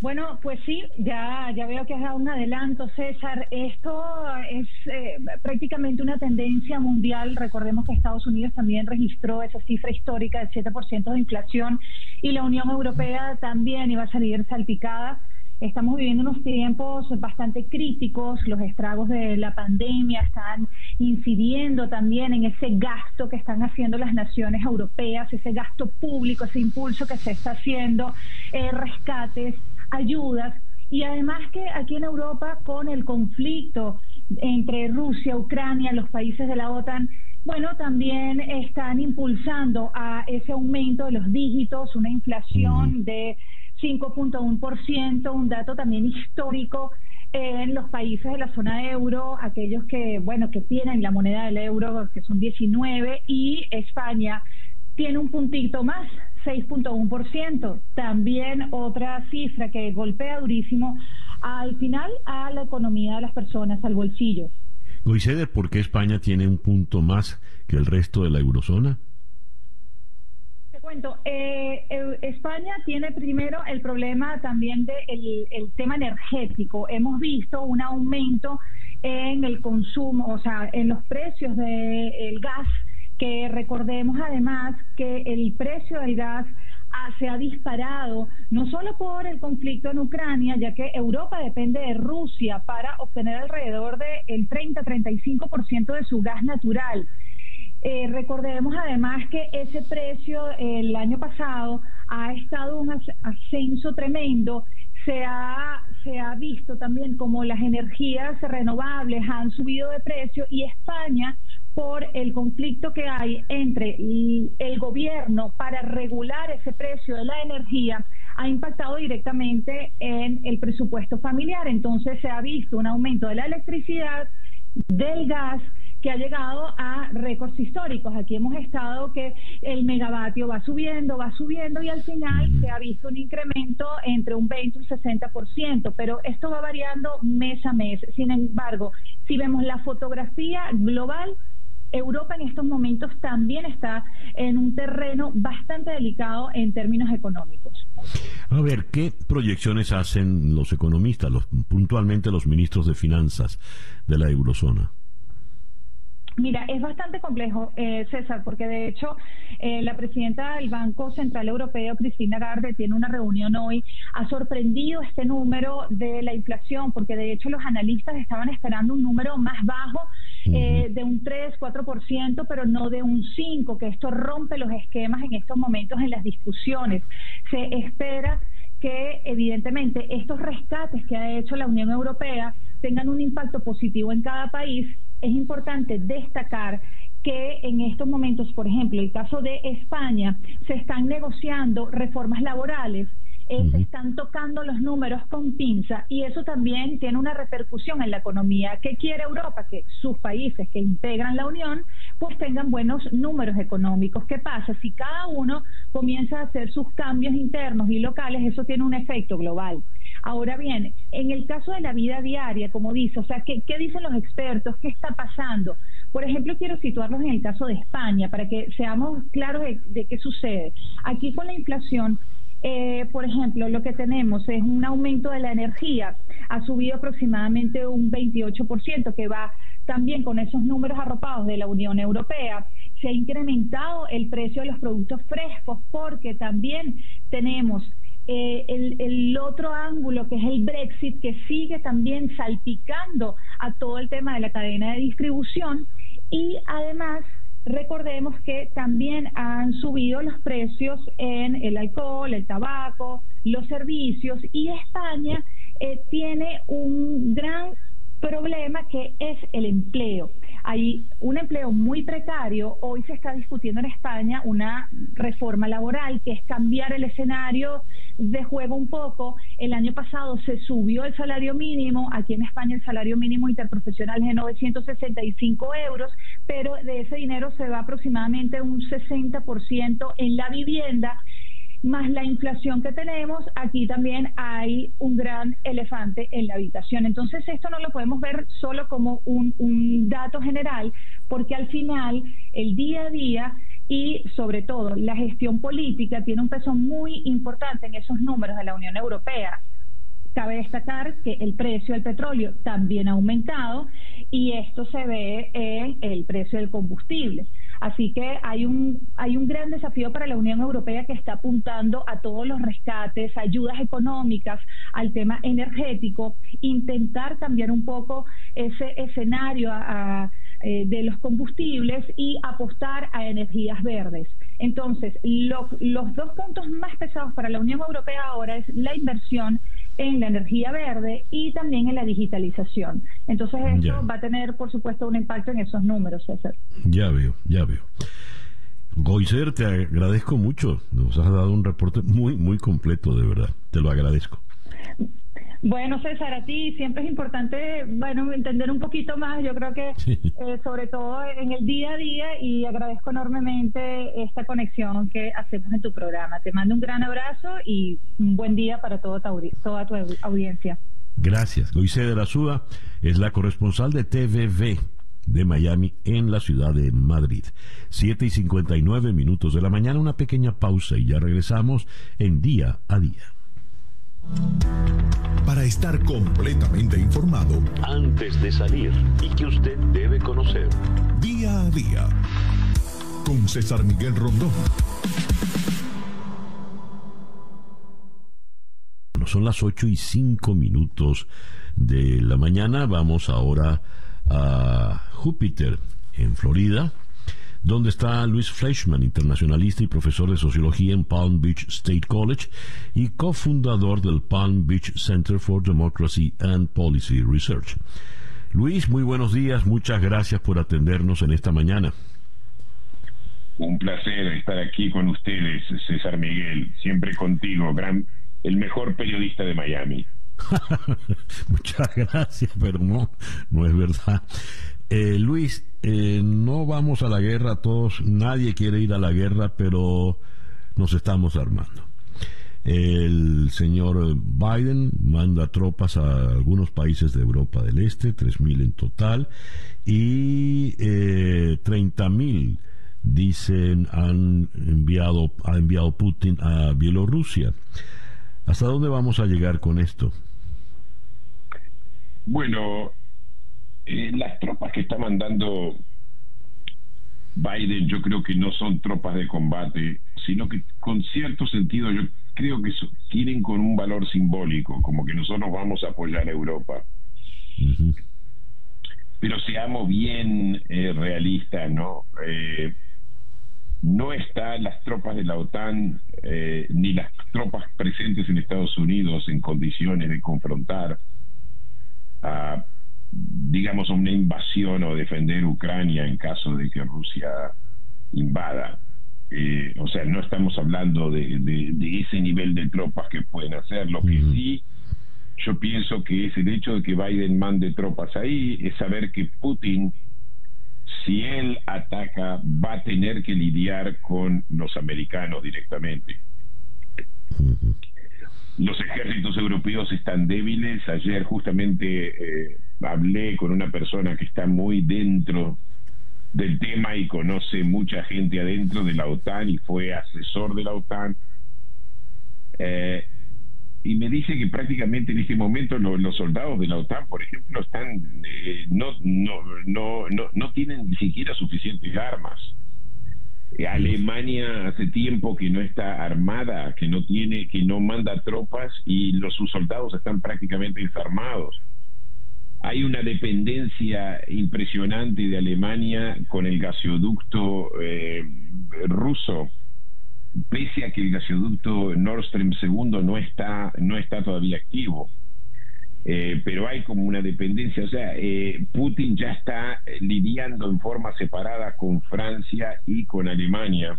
Bueno, pues sí, ya, ya veo que has dado un adelanto, César. Esto es eh, prácticamente una tendencia mundial. Recordemos que Estados Unidos también registró esa cifra histórica del 7% de inflación y la Unión Europea también iba a salir salpicada. Estamos viviendo unos tiempos bastante críticos, los estragos de la pandemia están incidiendo también en ese gasto que están haciendo las naciones europeas, ese gasto público, ese impulso que se está haciendo, eh, rescates, ayudas. Y además que aquí en Europa con el conflicto entre Rusia, Ucrania, los países de la OTAN, bueno, también están impulsando a ese aumento de los dígitos, una inflación de 5.1%, un dato también histórico en los países de la zona euro, aquellos que, bueno, que tienen la moneda del euro, que son 19, y España tiene un puntito más, 6.1%. También otra cifra que golpea durísimo al final a la economía de las personas, al bolsillo.
Goiseder, ¿por qué España tiene un punto más que el resto de la eurozona?
Te cuento, eh, España tiene primero el problema también del el tema energético. Hemos visto un aumento en el consumo, o sea, en los precios del gas que recordemos además que el precio del gas se ha disparado, no solo por el conflicto en Ucrania, ya que Europa depende de Rusia para obtener alrededor del 30-35% de su gas natural. Eh, recordemos además que ese precio el año pasado ha estado un ascenso tremendo. Se ha, se ha visto también como las energías renovables han subido de precio y España por el conflicto que hay entre el gobierno para regular ese precio de la energía ha impactado directamente en el presupuesto familiar. Entonces se ha visto un aumento de la electricidad, del gas, que ha llegado a récords históricos. Aquí hemos estado que el megavatio va subiendo, va subiendo y al final se ha visto un incremento entre un 20 y un 60%, pero esto va variando mes a mes. Sin embargo, si vemos la fotografía global, Europa en estos momentos también está en un terreno bastante delicado en términos económicos.
A ver, ¿qué proyecciones hacen los economistas, los, puntualmente los ministros de finanzas de la eurozona?
Mira, es bastante complejo, eh, César, porque de hecho eh, la presidenta del Banco Central Europeo, Cristina Garde, tiene una reunión hoy. Ha sorprendido este número de la inflación, porque de hecho los analistas estaban esperando un número más bajo, eh, de un 3, 4%, pero no de un 5%, que esto rompe los esquemas en estos momentos en las discusiones. Se espera que evidentemente estos rescates que ha hecho la Unión Europea tengan un impacto positivo en cada país es importante destacar que en estos momentos, por ejemplo, el caso de España, se están negociando reformas laborales eh, se están tocando los números con pinza y eso también tiene una repercusión en la economía. ¿Qué quiere Europa? Que sus países que integran la Unión pues tengan buenos números económicos. ¿Qué pasa? Si cada uno comienza a hacer sus cambios internos y locales, eso tiene un efecto global. Ahora bien, en el caso de la vida diaria, como dice, o sea, ¿qué, dicen los expertos? ¿Qué está pasando? Por ejemplo, quiero situarlos en el caso de España para que seamos claros de qué sucede. Aquí con la inflación eh, por ejemplo, lo que tenemos es un aumento de la energía, ha subido aproximadamente un 28%, que va también con esos números arropados de la Unión Europea. Se ha incrementado el precio de los productos frescos porque también tenemos eh, el, el, otro ángulo que es el Brexit, que sigue también salpicando a todo el tema de la cadena de distribución y además Recordemos que también han subido los precios en el alcohol, el tabaco, los servicios y España eh, tiene un gran problema que es el empleo. Hay un empleo muy precario. Hoy se está discutiendo en España una reforma laboral que es cambiar el escenario de juego un poco. El año pasado se subió el salario mínimo. Aquí en España el salario mínimo interprofesional es de 965 euros, pero de ese dinero se va aproximadamente un 60% en la vivienda más la inflación que tenemos, aquí también hay un gran elefante en la habitación. Entonces, esto no lo podemos ver solo como un, un dato general, porque al final, el día a día y sobre todo la gestión política tiene un peso muy importante en esos números de la Unión Europea. Cabe destacar que el precio del petróleo también ha aumentado y esto se ve en el precio del combustible. Así que hay un, hay un gran desafío para la Unión Europea que está apuntando a todos los rescates, ayudas económicas, al tema energético, intentar cambiar un poco ese escenario eh, de los combustibles y apostar a energías verdes. Entonces, los dos puntos más pesados para la Unión Europea ahora es la inversión en la energía verde y también en la digitalización. Entonces eso va a tener, por supuesto, un impacto en esos números, César.
Ya veo, ya veo. Goizer, te agradezco mucho. Nos has dado un reporte muy, muy completo, de verdad. Te lo agradezco.
Bueno, César, a ti siempre es importante, bueno, entender un poquito más, yo creo que eh, sobre todo en el día a día y agradezco enormemente esta conexión que hacemos en tu programa. Te mando un gran abrazo y un buen día para toda tu audiencia.
Gracias. Goise de la Suda es la corresponsal de TVV de Miami en la ciudad de Madrid. 7 y 59 minutos de la mañana, una pequeña pausa y ya regresamos en día a día.
Para estar completamente informado
antes de salir y que usted debe conocer.
Día a día con César Miguel Rondón.
son las 8 y 5 minutos de la mañana. Vamos ahora a Júpiter, en Florida donde está Luis Fleischman, internacionalista y profesor de sociología en Palm Beach State College y cofundador del Palm Beach Center for Democracy and Policy Research. Luis, muy buenos días, muchas gracias por atendernos en esta mañana.
Un placer estar aquí con ustedes, César Miguel, siempre contigo, gran, el mejor periodista de Miami.
Muchas gracias, pero no, no es verdad. Eh, Luis, eh, no vamos a la guerra todos, nadie quiere ir a la guerra, pero nos estamos armando. El señor Biden manda tropas a algunos países de Europa del Este, 3.000 en total, y eh, 30.000 dicen han enviado ha enviado Putin a Bielorrusia. ¿Hasta dónde vamos a llegar con esto?
Bueno, eh, las tropas que está mandando Biden yo creo que no son tropas de combate, sino que con cierto sentido yo creo que tienen con un valor simbólico, como que nosotros vamos a apoyar a Europa. Pero seamos bien eh, realistas, ¿no? Eh, no están las tropas de la OTAN eh, ni las tropas presentes en Estados Unidos en condiciones de confrontar a, digamos, una invasión o defender Ucrania en caso de que Rusia invada. Eh, o sea, no estamos hablando de, de, ese nivel de tropas que pueden hacer. Lo que sí yo pienso que es el hecho de que Biden mande tropas ahí, es saber que Putin si él ataca, va a tener que lidiar con los americanos directamente. Los ejércitos europeos están débiles. Ayer justamente eh, hablé con una persona que está muy dentro del tema y conoce mucha gente adentro de la OTAN y fue asesor de la OTAN. Eh, y me dice que prácticamente en este momento los soldados de la OTAN, por ejemplo, están eh, no, no, no, no, no tienen ni siquiera suficientes armas. Eh, Alemania hace tiempo que no está armada, que no tiene, que no manda tropas y los sus soldados están prácticamente desarmados. Hay una dependencia impresionante de Alemania con el gasoducto eh, ruso pese a que el gasoducto Nord Stream II no está, no está todavía activo. Eh, pero hay como una dependencia, o sea, eh, Putin ya está lidiando en forma separada con Francia y con Alemania.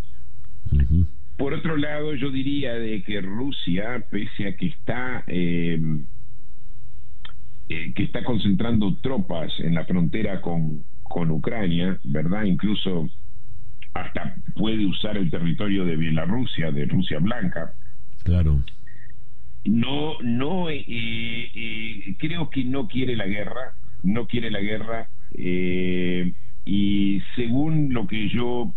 Por otro lado, yo diría de que Rusia, pese a que está eh, que está concentrando tropas en la frontera con, con Ucrania, ¿verdad? Incluso hasta puede usar el territorio de Bielorrusia, de Rusia Blanca.
Claro.
No, no, eh, eh, creo que no quiere la guerra, no quiere la guerra, eh, y según lo que yo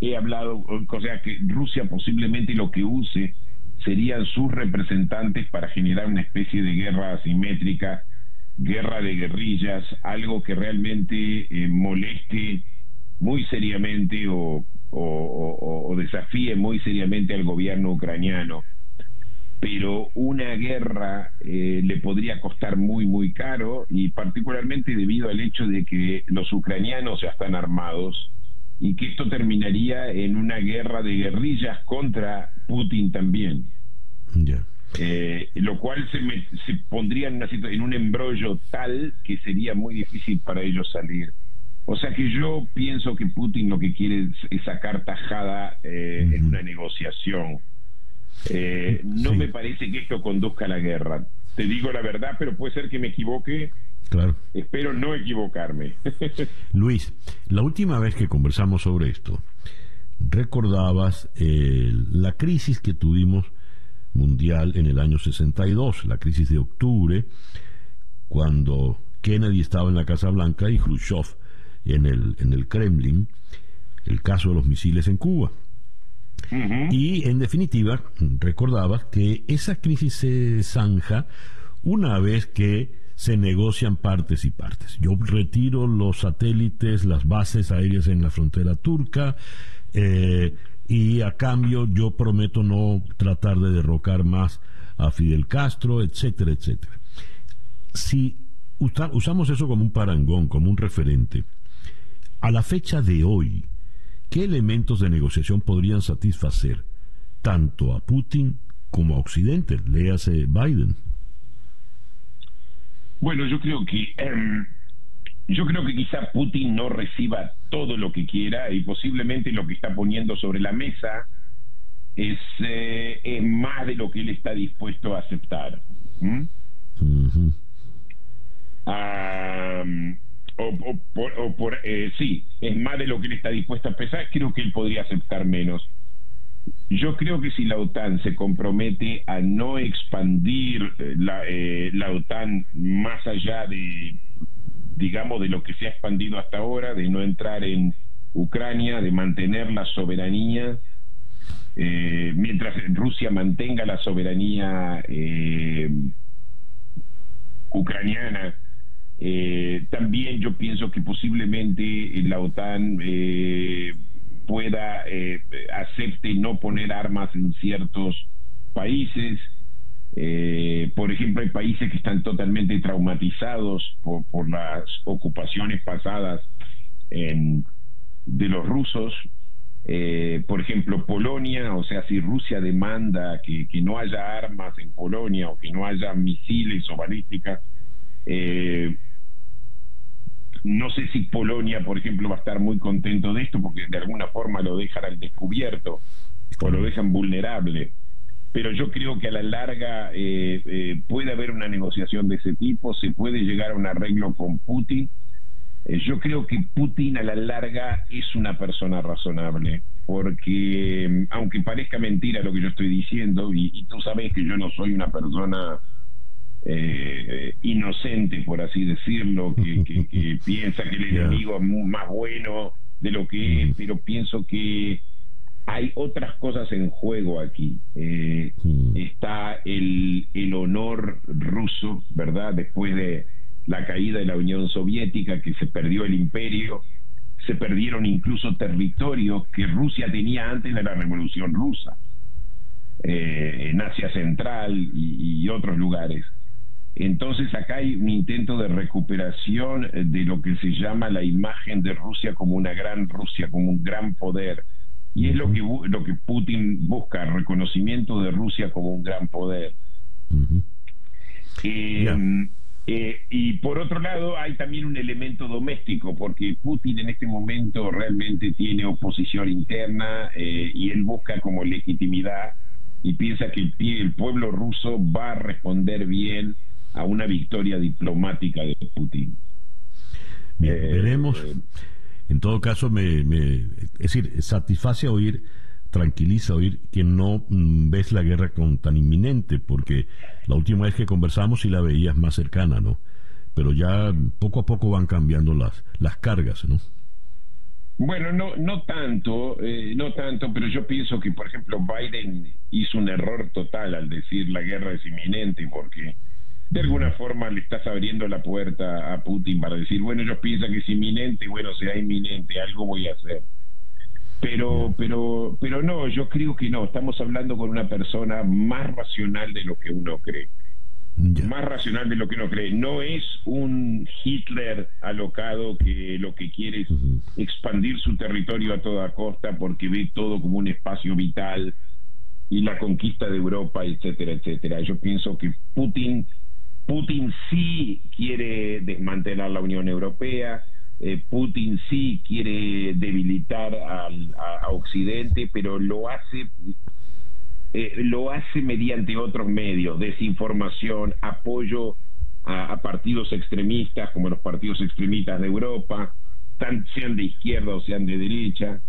he hablado, o sea, que Rusia posiblemente lo que use serían sus representantes para generar una especie de guerra asimétrica, guerra de guerrillas, algo que realmente moleste muy seriamente o, o, desafíe muy seriamente al gobierno ucraniano. Pero una guerra eh, le podría costar muy, muy caro y particularmente debido al hecho de que los ucranianos ya están armados y que esto terminaría en una guerra de guerrillas contra Putin también. Eh, lo cual se, se pondría en, una en un embrollo tal que sería muy difícil para ellos salir. O sea que yo pienso que Putin lo que quiere es, sacar tajada eh, en una negociación. Eh, no me parece que esto conduzca a la guerra. Te digo la verdad, pero puede ser que me equivoque.
Claro.
Espero no equivocarme.
Luis, la última vez que conversamos sobre esto, recordabas eh, la crisis que tuvimos mundial en el año 62, la crisis de octubre, cuando Kennedy estaba en la Casa Blanca y Khrushchev en el, en el Kremlin el caso de los misiles en Cuba. Y en definitiva, recordaba que esa crisis se zanja una vez que se negocian partes y partes. Yo retiro los satélites, las bases aéreas en la frontera turca, eh, y a cambio yo prometo no tratar de derrocar más a Fidel Castro, etcétera, etcétera. Si usamos eso como un parangón, como un referente, a la fecha de hoy, ¿qué elementos de negociación podrían satisfacer tanto a Putin como a Occidente? Léase Biden.
Bueno, yo creo que em, yo creo que quizá Putin no reciba todo lo que quiera y posiblemente lo que está poniendo sobre la mesa es, eh, más de lo que él está dispuesto a aceptar o, por, eh, sí, es más de lo que él está dispuesto a pesar, creo que él podría aceptar menos. yo creo que si la OTAN se compromete a no expandir eh, la, eh, la OTAN más allá de, digamos, de lo que se ha expandido hasta ahora, de no entrar en Ucrania, de mantener la soberanía, eh, mientras Rusia mantenga la soberanía ucraniana, también yo pienso que posiblemente la OTAN pueda eh, acepte no poner armas en ciertos países. Eh, por ejemplo, hay países que están totalmente traumatizados por, las ocupaciones pasadas de los rusos. Eh, por ejemplo, Polonia, o sea, si Rusia demanda que, que, no haya armas en Polonia o que no haya misiles o balísticas, eh, no sé si Polonia, por ejemplo, va a estar muy contento de esto porque de alguna forma lo dejan al descubierto o lo dejan vulnerable. Pero yo creo que a la larga eh, eh, puede haber una negociación de ese tipo, se puede llegar a un arreglo con Putin. Eh, yo creo que Putin a la larga es una persona razonable, porque aunque parezca mentira lo que yo estoy diciendo, y tú sabes que yo no soy una persona eh, inocente, por así decirlo, que, piensa que el enemigo es más bueno de lo que es, pero pienso que hay otras cosas en juego aquí. Eh, está el, el honor ruso, ¿verdad? Después de la caída de la Unión Soviética, que se perdió el imperio, se perdieron incluso territorios que Rusia tenía antes de la Revolución Rusa, eh, en Asia Central y otros lugares. Entonces acá hay un intento de recuperación de lo que se llama la imagen de Rusia como una gran Rusia, como un gran poder. Y es lo que, lo que Putin busca, reconocimiento de Rusia como un gran poder. Em, eh, y por otro lado, hay también un elemento doméstico, porque Putin en este momento realmente tiene oposición interna eh, y él busca como legitimidad y piensa que el, el pueblo ruso va a responder bien a una victoria diplomática de Putin.
Bien, eh, veremos. En todo caso, me, es decir, satisface oír, tranquiliza oír que no mm, ves la guerra con tan inminente, porque la última vez que conversamos sí la veías más cercana, ¿no? Pero ya poco a poco van cambiando las, las cargas, ¿no?
Bueno, no, no tanto, eh, no tanto, pero yo pienso que, por ejemplo, Biden hizo un error total al decir la guerra es inminente, porque de alguna forma le estás abriendo la puerta a Putin para decir, bueno, ellos piensan que es inminente, bueno, sea inminente, algo voy a hacer. Pero, pero, pero no, yo creo que no, estamos hablando con una persona más racional de lo que uno cree. Más racional de lo que uno cree. No es un Hitler alocado que lo que quiere es expandir su territorio a toda costa porque ve todo como un espacio vital y la conquista de Europa, etcétera, etcétera. Yo pienso que Putin Putin sí quiere desmantelar la Unión Europea, eh, Putin sí quiere debilitar a, Occidente, pero lo hace eh, lo hace mediante otros medios, desinformación, apoyo a, partidos extremistas como los partidos extremistas de Europa, sean de izquierda o sean de derecha.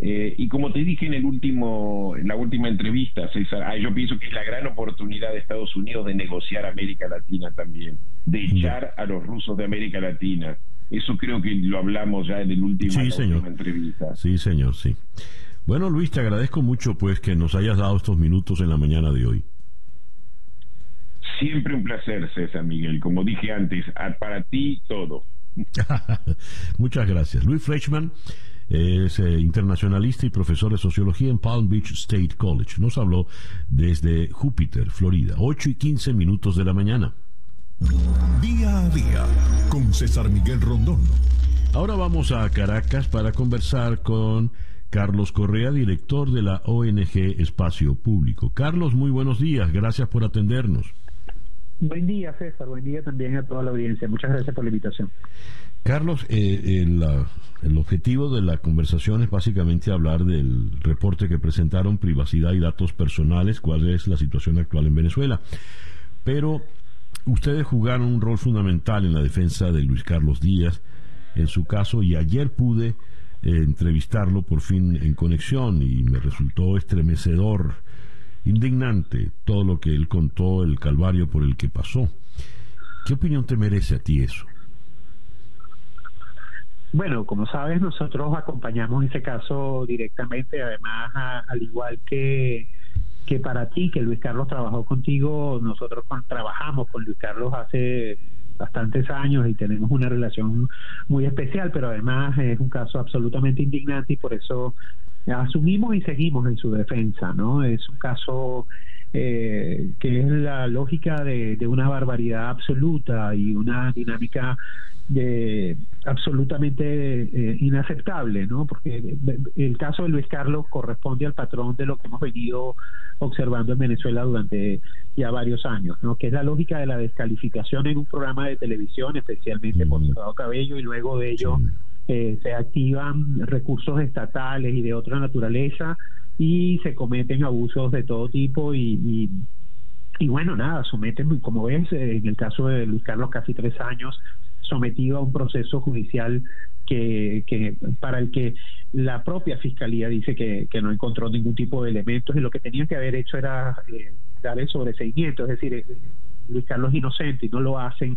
Eh, y como te dije en el último, en la última entrevista, César, ah, yo pienso que es la gran oportunidad de Estados Unidos de negociar América Latina también, de echar a los rusos de América Latina. Eso creo que lo hablamos ya en el último
sí, señor. entrevista. Sí, señor, sí. Bueno, Luis, te agradezco mucho pues que nos hayas dado estos minutos en la mañana de hoy.
Siempre un placer, César Miguel. Como dije antes, para ti todo.
Muchas gracias. Luis Fleischman es eh, internacionalista y profesor de sociología en Palm Beach State College. Nos habló desde Júpiter, Florida, 8 y 15 minutos de la mañana.
Día a día con César Miguel Rondón.
Ahora vamos a Caracas para conversar con Carlos Correa, director de la ONG Espacio Público. Carlos, muy buenos días, gracias por atendernos.
Buen día, César. Buen día también a toda la audiencia. Muchas gracias por la invitación.
Carlos, eh, el, objetivo de la conversación es básicamente hablar del reporte que presentaron Privacidad y Datos Personales, cuál es la situación actual en Venezuela. Pero ustedes jugaron un rol fundamental en la defensa de Luis Carlos Díaz, en su caso, y ayer pude eh, entrevistarlo por fin en conexión y me resultó estremecedor, indignante todo lo que él contó, el calvario por el que pasó. ¿Qué opinión te merece a ti eso?
Bueno, como sabes, nosotros acompañamos ese caso directamente, además, al igual que, que para ti, que Luis Carlos trabajó contigo, nosotros trabajamos con Luis Carlos hace bastantes años y tenemos una relación muy especial, pero además es un caso absolutamente indignante y por eso asumimos y seguimos en su defensa, ¿no? Es un caso eh, que es la lógica de, una barbaridad absoluta y una dinámica de, absolutamente eh, inaceptable, ¿no? Porque el caso de Luis Carlos corresponde al patrón de lo que hemos venido observando en Venezuela durante ya varios años, ¿no? Que es la lógica de la descalificación en un programa de televisión, especialmente por Salvador Cabello, y luego de ello eh, se activan recursos estatales y de otra naturaleza y se cometen abusos de todo tipo y, y, bueno, nada, someten, como ves, en el caso de Luis Carlos, casi tres años sometido a un proceso judicial que, que para el que la propia fiscalía dice que, que no encontró ningún tipo de elementos y lo que tenían que haber hecho era eh, dar el sobreseimiento, es decir, eh, Luis Carlos es inocente y no lo hacen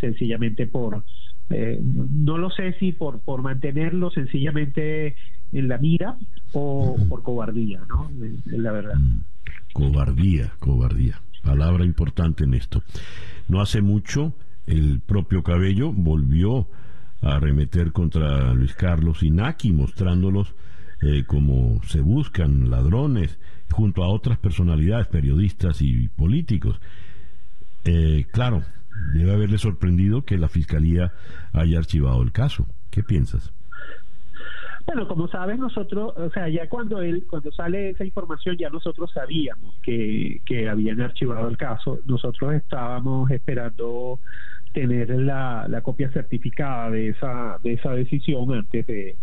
sencillamente por, eh, no lo sé si por, por mantenerlo sencillamente en la mira o por cobardía, ¿no? Es la verdad.
Cobardía, cobardía. Palabra importante en esto. No hace mucho el propio Cabello volvió a arremeter contra Luis Carlos Inaki, mostrándolos eh, como se buscan ladrones junto a otras personalidades, periodistas y políticos. Eh, claro, debe haberle sorprendido que la fiscalía haya archivado el caso. ¿Qué piensas?
Bueno, como sabes, nosotros, o sea, ya cuando él, cuando sale esa información, ya nosotros sabíamos que, que habían archivado el caso. Nosotros estábamos esperando tener la, la copia certificada de esa, de esa decisión antes de,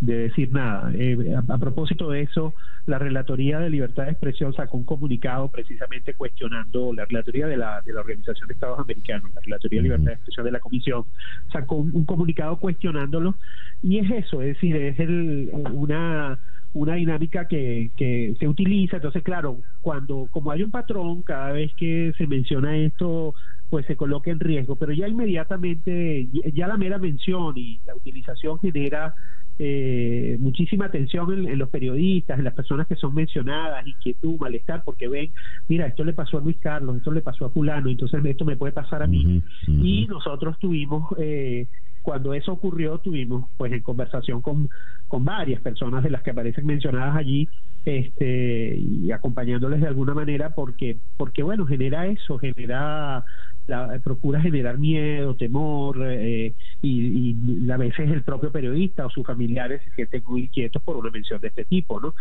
de decir nada. Eh, a, propósito de eso, la Relatoría de Libertad de Expresión sacó un comunicado precisamente cuestionando, la Relatoría de la, de la Organización de Estados Americanos, la Relatoría de Libertad de Expresión de la Comisión, sacó un, comunicado cuestionándolo, y es eso, es decir, es el, una una dinámica que, que se utiliza. Entonces, claro, cuando, como hay un patrón, cada vez que se menciona esto, pues se coloca en riesgo, pero ya inmediatamente, ya la mera mención y la utilización genera eh, muchísima atención en, los periodistas, en las personas que son mencionadas, inquietud, malestar, porque ven, mira, esto le pasó a Luis Carlos, esto le pasó a fulano, entonces esto me puede pasar a mí. Y nosotros tuvimos... Eh, cuando eso ocurrió tuvimos pues en conversación con, con varias personas de las que aparecen mencionadas allí este y acompañándoles de alguna manera porque porque bueno genera eso genera la, procura generar miedo temor eh, y, y, a veces el propio periodista o sus familiares se sienten muy inquietos por una mención de este tipo no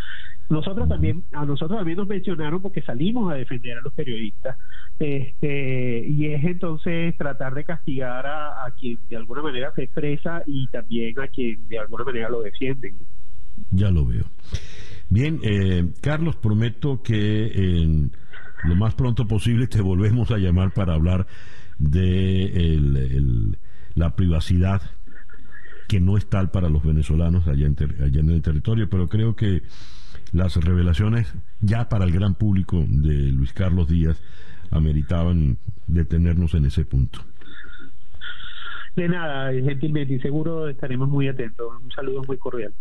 nosotros también a nosotros también nos mencionaron porque salimos a defender a los periodistas este y es entonces tratar de castigar a, a quien de alguna manera se expresa y también a quien de alguna manera lo defienden.
Ya lo veo. Bien, eh, Carlos, prometo que en lo más pronto posible te volvemos a llamar para hablar de la privacidad que no es tal para los venezolanos allá en, allá en el territorio, pero creo que las revelaciones ya para el gran público de Luis Carlos Díaz ameritaban detenernos en ese punto.
De nada, gentilmente, y seguro estaremos muy atentos. Un saludo muy cordial.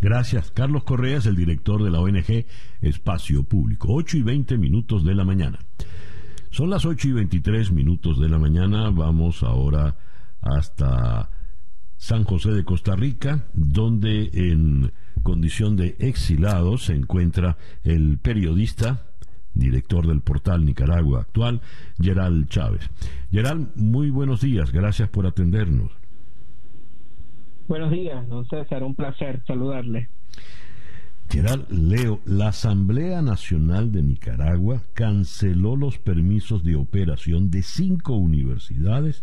Gracias. Carlos Correa es el director de la ONG Espacio Público. 8 y 20 minutos de la mañana. Son las 8 y 23 minutos de la mañana. Vamos ahora hasta San José de Costa Rica, donde en condición de exilado se encuentra el periodista, director del portal Nicaragua Actual, Geral Chávez. Geral, muy buenos días. Gracias por atendernos.
Buenos días, don César, un placer saludarle.
Gerald Leo, la Asamblea Nacional de Nicaragua canceló los permisos de operación de cinco universidades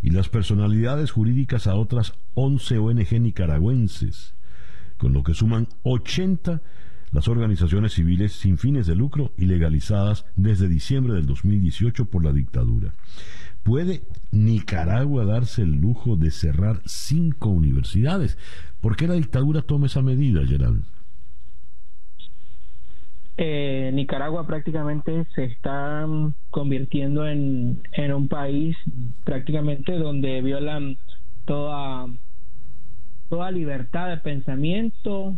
y las personalidades jurídicas a otras 11 ONG nicaragüenses, con lo que suman 80 las organizaciones civiles sin fines de lucro y legalizadas desde diciembre del 2018 por la dictadura. ¿Puede Nicaragua darse el lujo de cerrar cinco universidades? ¿Por qué la dictadura toma esa medida, Gerald?
Eh, Nicaragua prácticamente se está mm, convirtiendo en, en un país prácticamente donde violan toda toda libertad de pensamiento,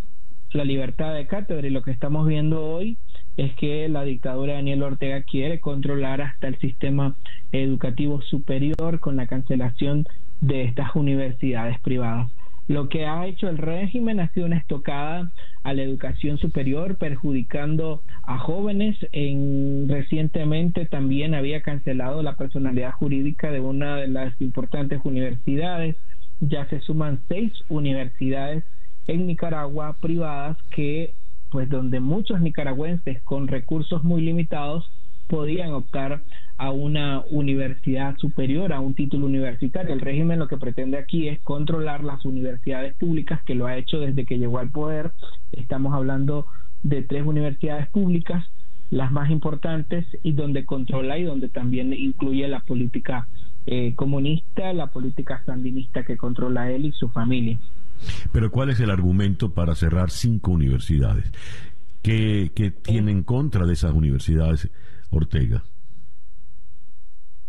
la libertad de cátedra y lo que estamos viendo hoy es que la dictadura de Daniel Ortega quiere controlar hasta el sistema educativo superior con la cancelación de estas universidades privadas. Lo que ha hecho el régimen ha sido una estocada a la educación superior, perjudicando a jóvenes. En, recientemente también había cancelado la personalidad jurídica de una de las importantes universidades. Ya se suman seis universidades en Nicaragua privadas que pues donde muchos nicaragüenses con recursos muy limitados podían optar a una universidad superior, a un título universitario. El régimen lo que pretende aquí es controlar las universidades públicas, que lo ha hecho desde que llegó al poder. Estamos hablando de tres universidades públicas, las más importantes, y donde controla y donde también incluye la política eh, comunista, la política sandinista que controla él y su familia.
Pero ¿cuál es el argumento para cerrar cinco universidades? ¿Qué, tiene en contra de esas universidades Ortega?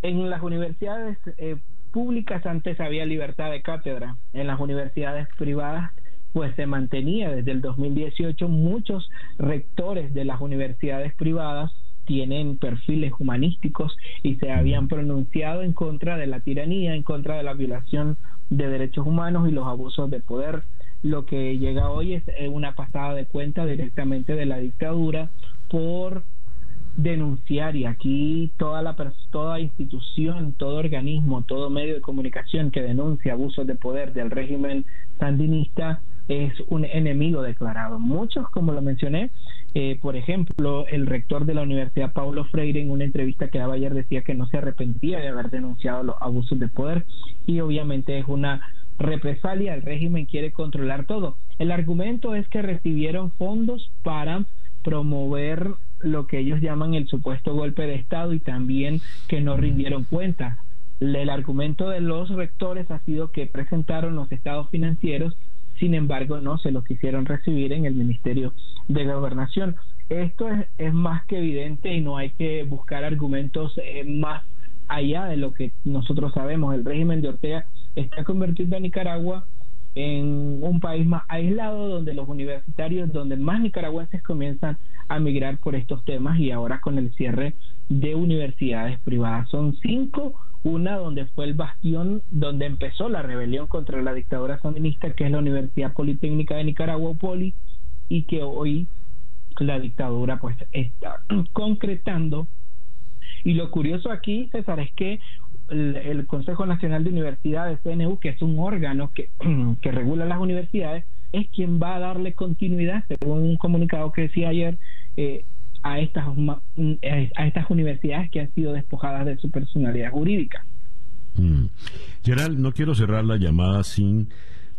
En las universidades eh, públicas antes había libertad de cátedra. En las universidades privadas pues se mantenía desde el 2018 muchos rectores de las universidades privadas tienen perfiles humanísticos y se habían pronunciado en contra de la tiranía, en contra de la violación de derechos humanos y los abusos de poder. Lo que llega hoy es eh, una pasada de cuenta directamente de la dictadura por denunciar y aquí toda la toda institución, todo organismo, todo medio de comunicación que denuncia abusos de poder del régimen sandinista es un enemigo declarado. Muchos, como lo mencioné, eh, por ejemplo, el rector de la Universidad Paulo Freire en una entrevista que daba ayer decía que no se arrepentía de haber denunciado los abusos de poder y obviamente es una represalia, el régimen quiere controlar todo. El argumento es que recibieron fondos para promover lo que ellos llaman el supuesto golpe de Estado y también que no rindieron cuenta. El argumento de los rectores ha sido que presentaron los estados financieros sin embargo no se lo quisieron recibir en el Ministerio de Gobernación. Esto es, más que evidente y no hay que buscar argumentos eh, más allá de lo que nosotros sabemos. El régimen de Ortega está convirtiendo a Nicaragua en un país más aislado donde los universitarios, donde más nicaragüenses comienzan a migrar por estos temas y ahora con el cierre de universidades privadas. Son cinco una donde fue el bastión donde empezó la rebelión contra la dictadura sandinista, que es la Universidad Politécnica de Nicaragua, Poli, y que hoy la dictadura pues está concretando. Y lo curioso aquí, César, es que el, Consejo Nacional de Universidades, CNU, que es un órgano que, que regula las universidades, es quien va a darle continuidad, según un comunicado que decía ayer, eh, a estas, a estas universidades que han sido despojadas de su personalidad jurídica.
Mm. Gerald, no quiero cerrar la llamada sin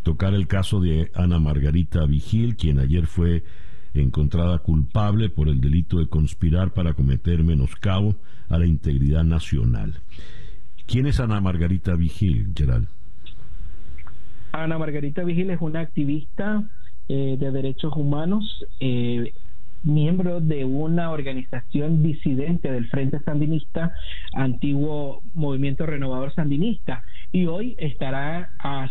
tocar el caso de Ana Margarita Vigil, quien ayer fue encontrada culpable por el delito de conspirar para cometer menoscabo a la integridad nacional. ¿Quién es Ana Margarita Vigil, Gerald?
Ana Margarita Vigil es una activista eh, de derechos humanos. Eh, miembro de una organización disidente del Frente Sandinista, antiguo Movimiento Renovador Sandinista, y hoy estará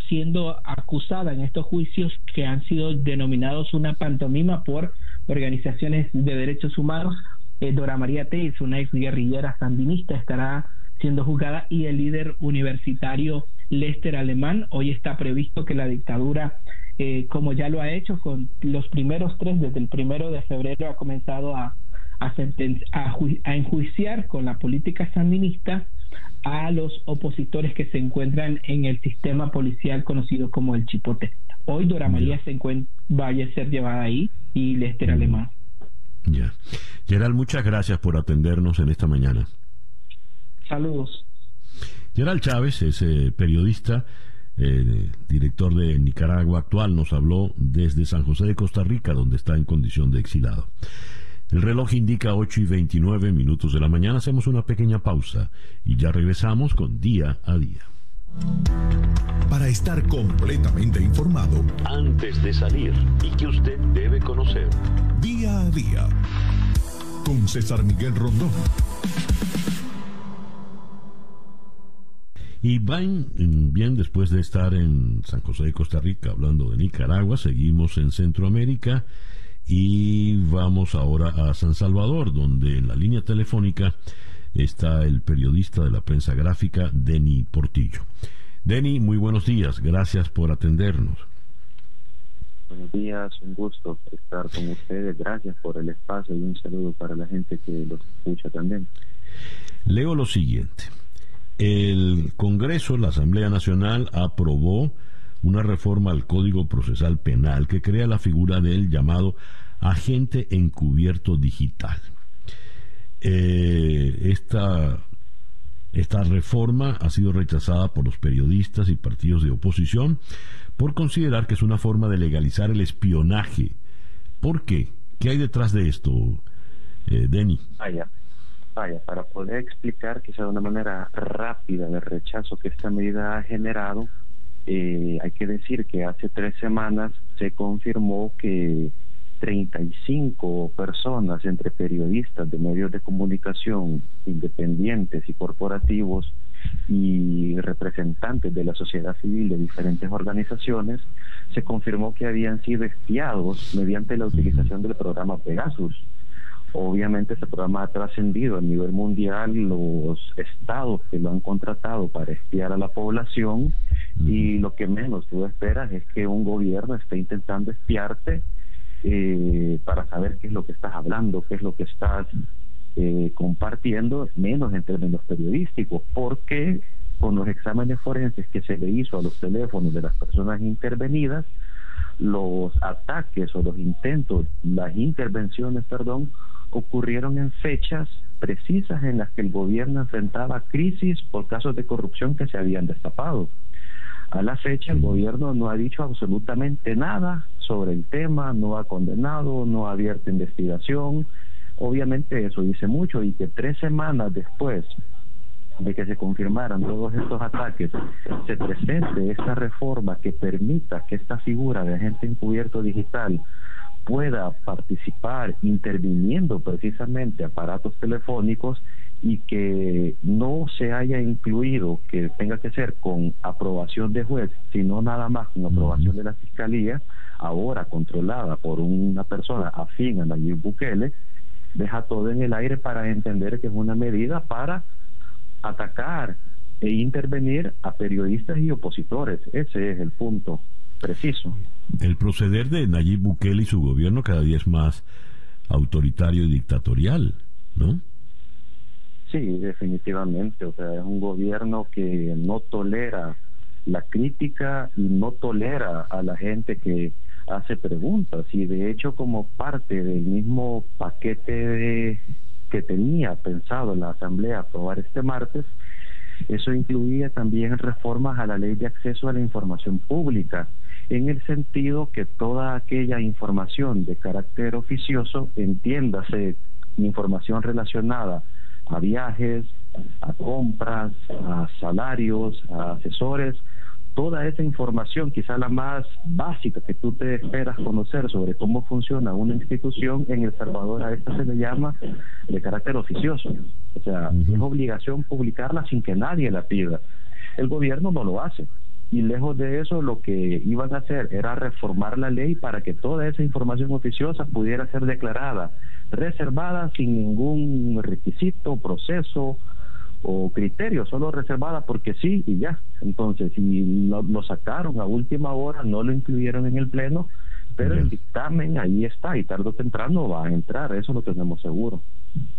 siendo acusada en estos juicios que han sido denominados una pantomima por organizaciones de derechos humanos. Eh, Dora María Teis, una ex guerrillera sandinista, estará siendo juzgada y el líder universitario Lester Alemán. Hoy está previsto que la dictadura eh, como ya lo ha hecho con los primeros tres, desde el primero de febrero ha comenzado a, a, a, enjuiciar con la política sandinista a los opositores que se encuentran en el sistema policial conocido como el Chipote. Hoy Dora María se encuentra, vaya a ser llevada ahí y Lester mm. Alemán.
Ya. Gerald, muchas gracias por atendernos en esta mañana.
Saludos.
Gerald Chávez es eh, periodista el director de Nicaragua actual, nos habló desde San José de Costa Rica, donde está en condición de exilado. El reloj indica 8 y 29 minutos de la mañana. Hacemos una pequeña pausa y ya regresamos con día a día.
Para estar completamente informado,
antes de salir y que usted debe conocer.
Día a día. Con César Miguel Rondón.
Y van bien después de estar en San José de Costa Rica hablando de Nicaragua, seguimos en Centroamérica y vamos ahora a San Salvador, donde en la línea telefónica está el periodista de la prensa gráfica, Denny Portillo. Denny, muy buenos días, gracias por atendernos.
Buenos días, un gusto estar con ustedes, gracias por el espacio y un saludo para la gente que los escucha también.
Leo lo siguiente. El Congreso, la Asamblea Nacional, aprobó una reforma al Código Procesal Penal que crea la figura del llamado agente encubierto digital. Eh, esta, esta reforma ha sido rechazada por los periodistas y partidos de oposición por considerar que es una forma de legalizar el espionaje. ¿Por qué? ¿Qué hay detrás de esto, eh, Denny?
Para poder explicar quizá de una manera rápida el rechazo que esta medida ha generado, eh, hay que decir que hace tres semanas se confirmó que 35 personas entre periodistas de medios de comunicación independientes y corporativos y representantes de la sociedad civil de diferentes organizaciones, se confirmó que habían sido espiados mediante la utilización del programa Pegasus Obviamente este programa ha trascendido a nivel mundial los estados que lo han contratado para espiar a la población y lo que menos tú esperas es que un gobierno esté intentando espiarte eh, para saber qué es lo que estás hablando, qué es lo que estás eh, compartiendo, menos en términos periodísticos, porque con los exámenes forenses que se le hizo a los teléfonos de las personas intervenidas, los ataques o los intentos, las intervenciones, perdón, ocurrieron en fechas precisas en las que el gobierno enfrentaba crisis por casos de corrupción que se habían destapado. A la fecha el gobierno no ha dicho absolutamente nada sobre el tema, no ha condenado, no ha abierto investigación. Obviamente eso dice mucho y que tres semanas después de que se confirmaran todos estos ataques, se presente esta reforma que permita que esta figura de agente encubierto digital pueda participar interviniendo precisamente aparatos telefónicos y que no se haya incluido que tenga que ser con aprobación de juez, sino nada más con aprobación de la fiscalía, ahora controlada por una persona afín a Nayib Bukele, deja todo en el aire para entender que es una medida para atacar e intervenir a periodistas y opositores. Ese es el punto preciso.
El proceder de Nayib Bukele y su gobierno cada día es más autoritario y dictatorial, ¿no?
Sí, definitivamente. O sea, es un gobierno que no tolera la crítica y no tolera a la gente que hace preguntas. Y de hecho, como parte del mismo paquete que tenía pensado la Asamblea aprobar este martes, eso incluía también reformas a la ley de acceso a la información pública en el sentido que toda aquella información de carácter oficioso, entiéndase información relacionada a viajes, a compras, a salarios, a asesores, toda esa información, quizá la más básica que tú te esperas conocer sobre cómo funciona una institución, en El Salvador a esta se le llama de carácter oficioso. O sea, es obligación publicarla sin que nadie la pida. El gobierno no lo hace y lejos de eso lo que iban a hacer era reformar la ley para que toda esa información oficiosa pudiera ser declarada reservada sin ningún requisito, proceso o criterio, solo reservada porque sí y ya. Entonces, si lo, sacaron a última hora, no lo incluyeron en el pleno, pero el dictamen ahí está y tarde o temprano va a entrar, eso lo tenemos seguro.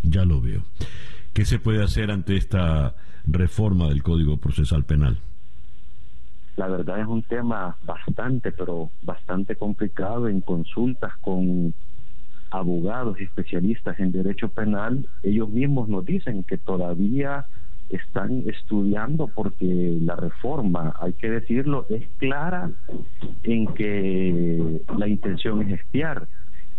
Ya lo veo. ¿Qué se puede hacer ante esta reforma del Código Procesal Penal?
La verdad es un tema bastante, pero bastante complicado en consultas con abogados especialistas en derecho penal. Ellos mismos nos dicen que todavía están estudiando porque la reforma, hay que decirlo, es clara en que la intención es espiar,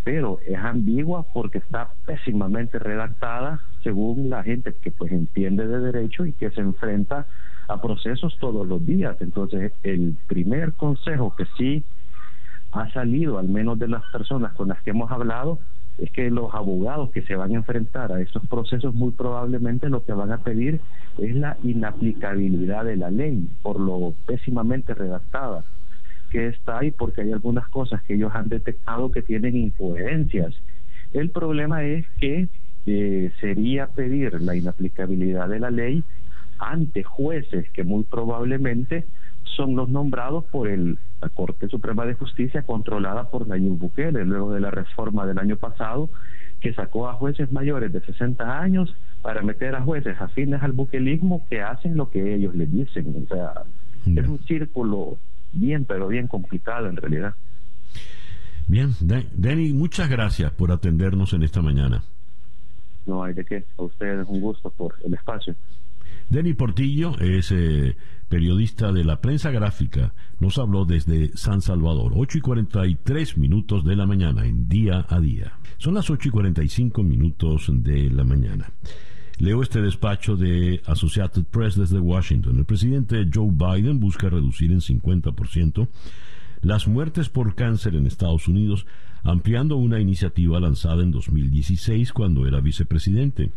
pero es ambigua porque está pésimamente redactada según la gente que pues entiende de derecho y que se enfrenta a procesos todos los días. Entonces, el primer consejo que sí ha salido, al menos de las personas con las que hemos hablado, es que los abogados que se van a enfrentar a estos procesos muy probablemente lo que van a pedir es la inaplicabilidad de la ley por lo pésimamente redactada que está ahí porque hay algunas cosas que ellos han detectado que tienen incoherencias. El problema es que eh, sería pedir la inaplicabilidad de la ley ante jueces que muy probablemente son los nombrados por el, la Corte Suprema de Justicia controlada por Nayib Bukele luego de la reforma del año pasado que sacó a jueces mayores de 60 años para meter a jueces afines al buquelismo que hacen lo que ellos les dicen. O sea, es un círculo bien, pero bien complicado en realidad.
Bien, Denny, muchas gracias por atendernos en esta mañana.
No hay de qué. A ustedes un gusto por el espacio.
Denny Portillo es eh, periodista de la prensa gráfica. Nos habló desde San Salvador, 8 y 43 minutos de la mañana, en día a día. Son las 8 y 45 minutos de la mañana. Leo este despacho de Associated Press desde Washington. El presidente Joe Biden busca reducir en 50% las muertes por cáncer en Estados Unidos, ampliando una iniciativa lanzada en 2016 cuando era vicepresidente.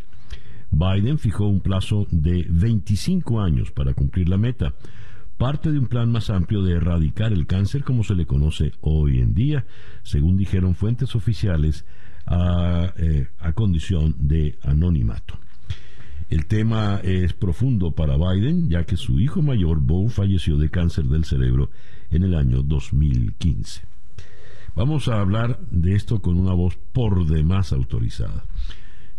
Biden fijó un plazo de 25 años para cumplir la meta, parte de un plan más amplio de erradicar el cáncer como se le conoce hoy en día, según dijeron fuentes oficiales a, eh, condición de anonimato. El tema es profundo para Biden, ya que su hijo mayor, Bo, falleció de cáncer del cerebro en el año 2015. Vamos a hablar de esto con una voz por demás autorizada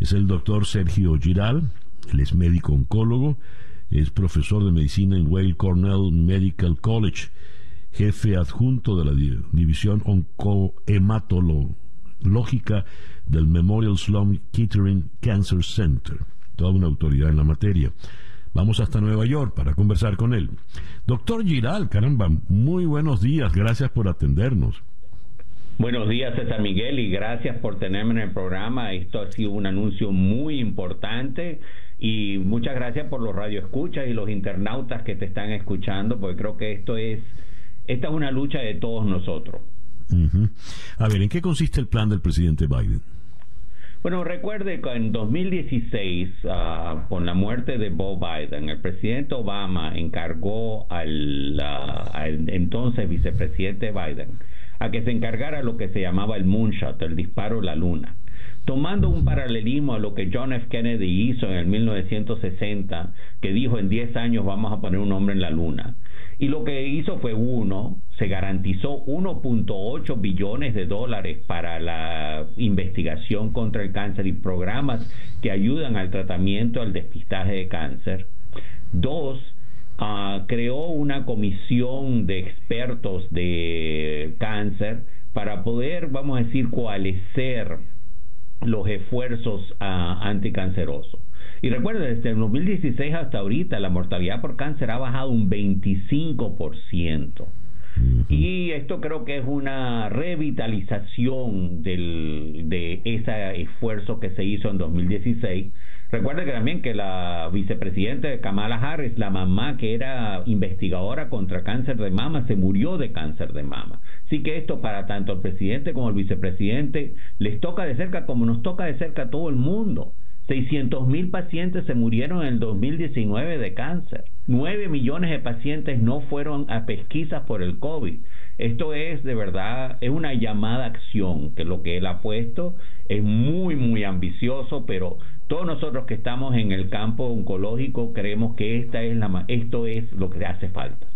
es el doctor Sergio Giral, él es médico oncólogo, es profesor de medicina en Weill Cornell Medical College, jefe adjunto de la división oncohematológica del Memorial Sloan Kettering Cancer Center, toda una autoridad en la materia. Vamos hasta Nueva York para conversar con él. Doctor Giral, caramba, muy buenos días, gracias por atendernos.
Buenos días, César Miguel, y gracias por tenerme en el programa. Esto ha sido un anuncio muy importante y muchas gracias por los radioescuchas y los internautas que te están escuchando, porque creo que esto es, esta es una lucha de todos nosotros.
A ver, ¿en qué consiste el plan del presidente Biden?
Bueno, recuerde que en 2016, ah, con la muerte de Bob Biden, el presidente Obama encargó al, al entonces vicepresidente Biden a que se encargara lo que se llamaba el moonshot, el disparo a la luna. Tomando un paralelismo a lo que John F. Kennedy hizo en el 1960, que dijo en 10 años vamos a poner un hombre en la luna. Y lo que hizo fue uno, se garantizó 1.8 billones de dólares para la investigación contra el cáncer y programas que ayudan al tratamiento, al despistaje de cáncer. Dos, Ah, creó una comisión de expertos de cáncer para poder, vamos a decir, coalescer los esfuerzos uh, anticancerosos. Y recuerden, desde el 2016 hasta ahorita la mortalidad por cáncer ha bajado un 25%. Y esto creo que es una revitalización del, de ese esfuerzo que se hizo en 2016 Recuerde que también que la vicepresidenta de Kamala Harris, la mamá que era investigadora contra cáncer de mama, se murió de cáncer de mama. Así que esto para tanto el presidente como el vicepresidente les toca de cerca como nos toca de cerca a todo el mundo. 600 mil pacientes se murieron en el 2019 de cáncer. 9 millones de pacientes no fueron a pesquisas por el COVID. Esto es de verdad, es una llamada acción, que lo que él ha puesto es muy, muy ambicioso, pero todos nosotros que estamos en el campo oncológico creemos que esta es la, esto es lo que hace falta.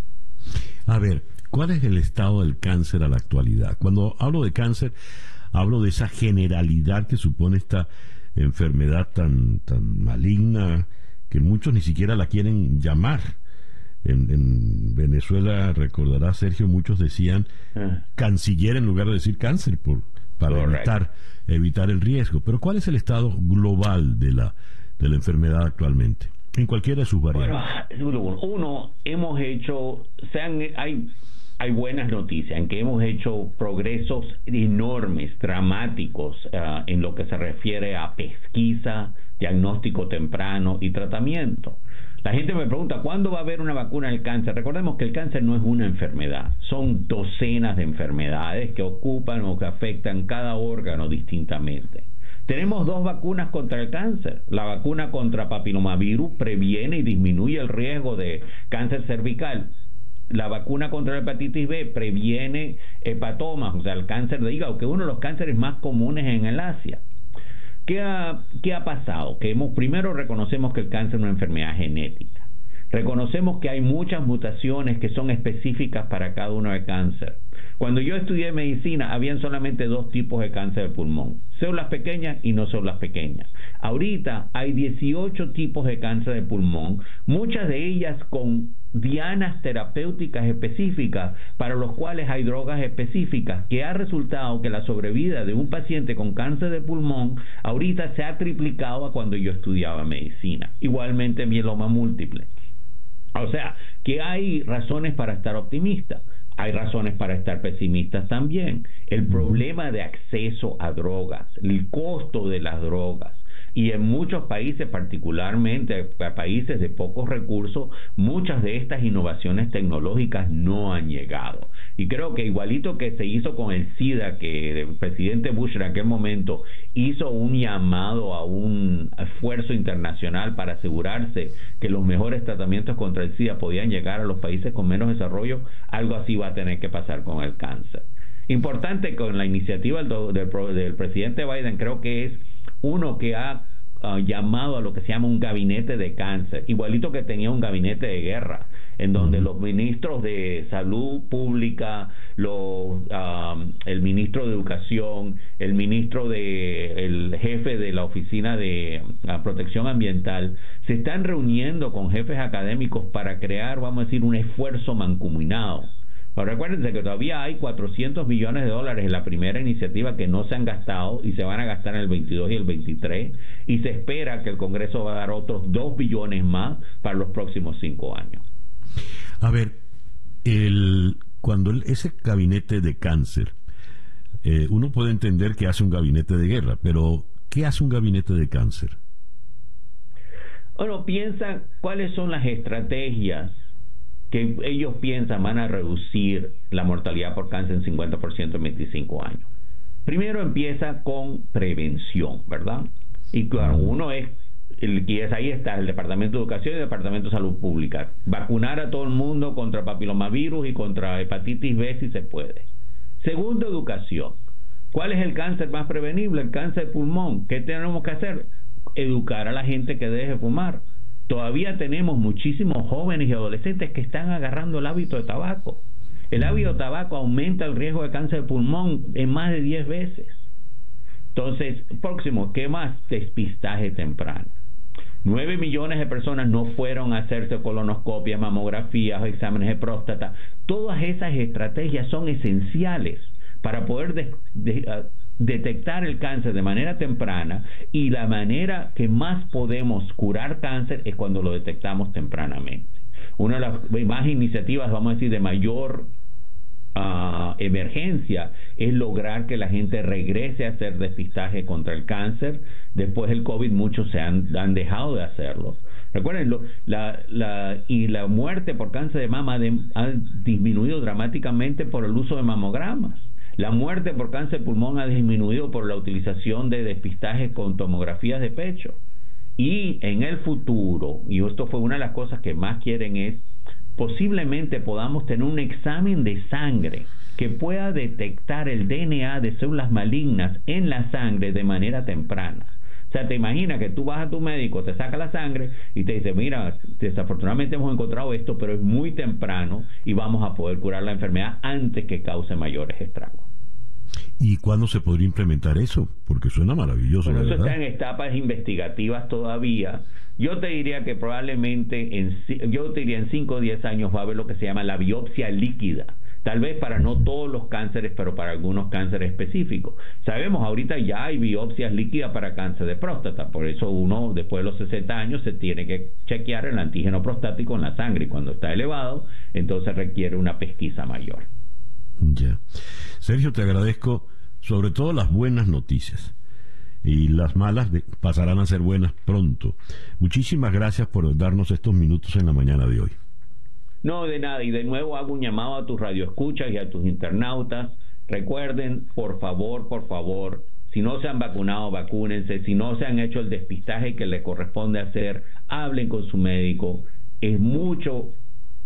A ver, ¿cuál es el estado del cáncer a la actualidad? Cuando hablo de cáncer, hablo de esa generalidad que supone esta enfermedad tan, tan maligna que muchos ni siquiera la quieren llamar. En, Venezuela, recordará Sergio, muchos decían ah. canciller en lugar de decir cáncer por, para evitar evitar el riesgo. Pero ¿cuál es el estado global de la, de la enfermedad actualmente? En cualquiera de sus variantes.
Bueno, uno, hemos hecho, sean, hay hay buenas noticias en que hemos hecho progresos enormes, dramáticos, uh, en lo que se refiere a pesquisa, diagnóstico temprano y tratamiento. La gente me pregunta, ¿cuándo va a haber una vacuna al cáncer? Recordemos que el cáncer no es una enfermedad, son docenas de enfermedades que ocupan o que afectan cada órgano distintamente. Tenemos dos vacunas contra el cáncer. La vacuna contra papilomavirus previene y disminuye el riesgo de cáncer cervical la vacuna contra la hepatitis B previene hepatomas, o sea, el cáncer de hígado, que es uno de los cánceres más comunes en el Asia. ¿Qué ha, ¿Qué ha pasado? Que primero reconocemos que el cáncer es una enfermedad genética. Reconocemos que hay muchas mutaciones que son específicas para cada uno de cáncer. Cuando yo estudié medicina, habían solamente dos tipos de cáncer de pulmón, células pequeñas y no células pequeñas. Ahorita hay 18 tipos de cáncer de pulmón, muchas de ellas con dianas terapéuticas específicas para los cuales hay drogas específicas, que ha resultado que la sobrevida de un paciente con cáncer de pulmón ahorita se ha triplicado a cuando yo estudiaba medicina. Igualmente mieloma múltiple. O sea, que hay razones para estar optimista. Hay razones para estar pesimistas también. El problema de acceso a drogas, el costo de las drogas, y en muchos países, particularmente países de pocos recursos, muchas de estas innovaciones tecnológicas no han llegado. Y creo que igualito que se hizo con el SIDA, que el presidente Bush en aquel momento hizo un llamado a un esfuerzo internacional para asegurarse que los mejores tratamientos contra el SIDA podían llegar a los países con menos desarrollo, algo así va a tener que pasar con el cáncer. Importante con la iniciativa del, del presidente Biden, creo que es uno que ha ah, llamado a lo que se llama un gabinete de cáncer, igualito que tenía un gabinete de guerra, en donde los ministros de salud pública, los, ah, el ministro de educación, el ministro de, el jefe de la oficina de ah, protección ambiental, se están reuniendo con jefes académicos para crear, vamos a decir, un esfuerzo mancomunado pero recuérdense que todavía hay 400 millones de dólares en la primera iniciativa que no se han gastado y se van a gastar en el 22 y el 23 y se espera que el Congreso va a dar otros 2 billones más para los próximos 5 años.
A ver, el, cuando ese gabinete de cáncer, eh, uno puede entender que hace un gabinete de guerra, pero ¿qué hace un gabinete de cáncer?
Bueno, piensa cuáles son las estrategias que ellos piensan van a reducir la mortalidad por cáncer en 50% en 25 años. Primero empieza con prevención, ¿verdad? Y claro, uno es, el, es ahí está el Departamento de Educación y el Departamento de Salud Pública. Vacunar a todo el mundo contra papilomavirus y contra hepatitis B si se puede. Segundo, educación. ¿Cuál es el cáncer más prevenible? El cáncer de pulmón. ¿Qué tenemos que hacer? Educar a la gente que deje fumar todavía tenemos muchísimos jóvenes y adolescentes que están agarrando el hábito de tabaco. El hábito de tabaco aumenta el riesgo de cáncer de pulmón en más de 10 veces. Entonces, próximo, ¿qué más? Despistaje temprano. 9 millones de personas no fueron a hacerse colonoscopias, mamografías, exámenes de próstata. Todas esas estrategias son esenciales para poder ah, detectar el cáncer de manera temprana y la manera que más podemos curar cáncer es cuando lo detectamos tempranamente. Una de las más iniciativas, vamos a decir, de mayor uh, emergencia es lograr que la gente regrese a hacer despistaje contra el cáncer. Después del COVID muchos se han, han dejado de hacerlo. Recuerden, la, y la muerte por cáncer de mama ha disminuido dramáticamente por el uso de mamogramas. La muerte por cáncer de pulmón ha disminuido por la utilización de despistajes con tomografías de pecho. Y en el futuro, y esto fue una de las cosas que más quieren es, posiblemente podamos tener un examen de sangre que pueda detectar el DNA de células malignas en la sangre de manera temprana. O sea, te imaginas que tú vas a tu médico, te saca la sangre y te dice, mira, desafortunadamente hemos encontrado esto, pero es muy temprano y vamos a poder curar la enfermedad antes que cause mayores estragos.
¿Y cuándo se podría implementar eso? Porque suena maravilloso.
Bueno, eso está en etapas investigativas todavía. Yo te diría que probablemente en, yo te diría en 5 o 10 años va a haber lo que se llama la biopsia líquida tal vez para no todos los cánceres, pero para algunos cánceres específicos. Sabemos, ahorita ya hay biopsias líquidas para cáncer de próstata, por eso uno después de los 60 años se tiene que chequear el antígeno prostático en la sangre y cuando está elevado, entonces requiere una pesquisa mayor.
Ya. Sergio, te agradezco sobre todo las buenas noticias y las malas pasarán a ser buenas pronto. Muchísimas gracias por darnos estos minutos en la mañana de hoy.
No, de nada. Y de nuevo hago un llamado a tus radioescuchas y a tus internautas. Recuerden, por favor, por favor, si no se han vacunado, vacúnense. Si no se han hecho el despistaje que le corresponde hacer, hablen con su médico. Es mucho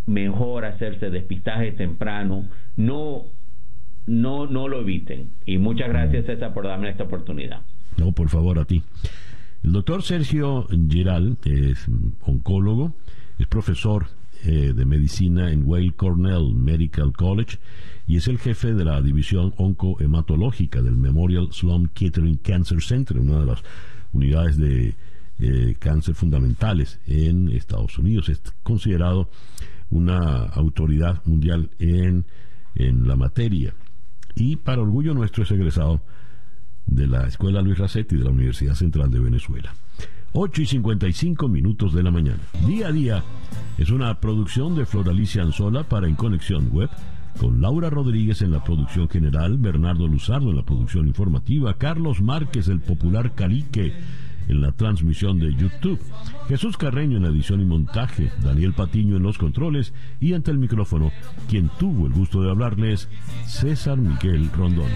mejor hacerse despistaje temprano. No, no, no lo eviten. Y muchas gracias, César, por darme esta oportunidad.
No, por favor, a ti. El doctor Sergio Giral es oncólogo, es profesor eh, de medicina en Weill Cornell Medical College y es el jefe de la división oncohematológica del Memorial Sloan Kettering Cancer Center, una de las unidades de eh, cáncer fundamentales en Estados Unidos. Es considerado una autoridad mundial en, en la materia. Y para orgullo nuestro es egresado de la Escuela Luis Racetti de la Universidad Central de Venezuela. 8 y 55 minutos de la mañana. Día a día es una producción de Floralicia Anzola para En Conexión Web, con Laura Rodríguez en la producción general, Bernardo Luzardo en la producción informativa, Carlos Márquez, el popular Carique, en la transmisión de YouTube, Jesús Carreño en la edición y montaje, Daniel Patiño en los controles y ante el micrófono, quien tuvo el gusto de hablarles, César Miguel Rondón.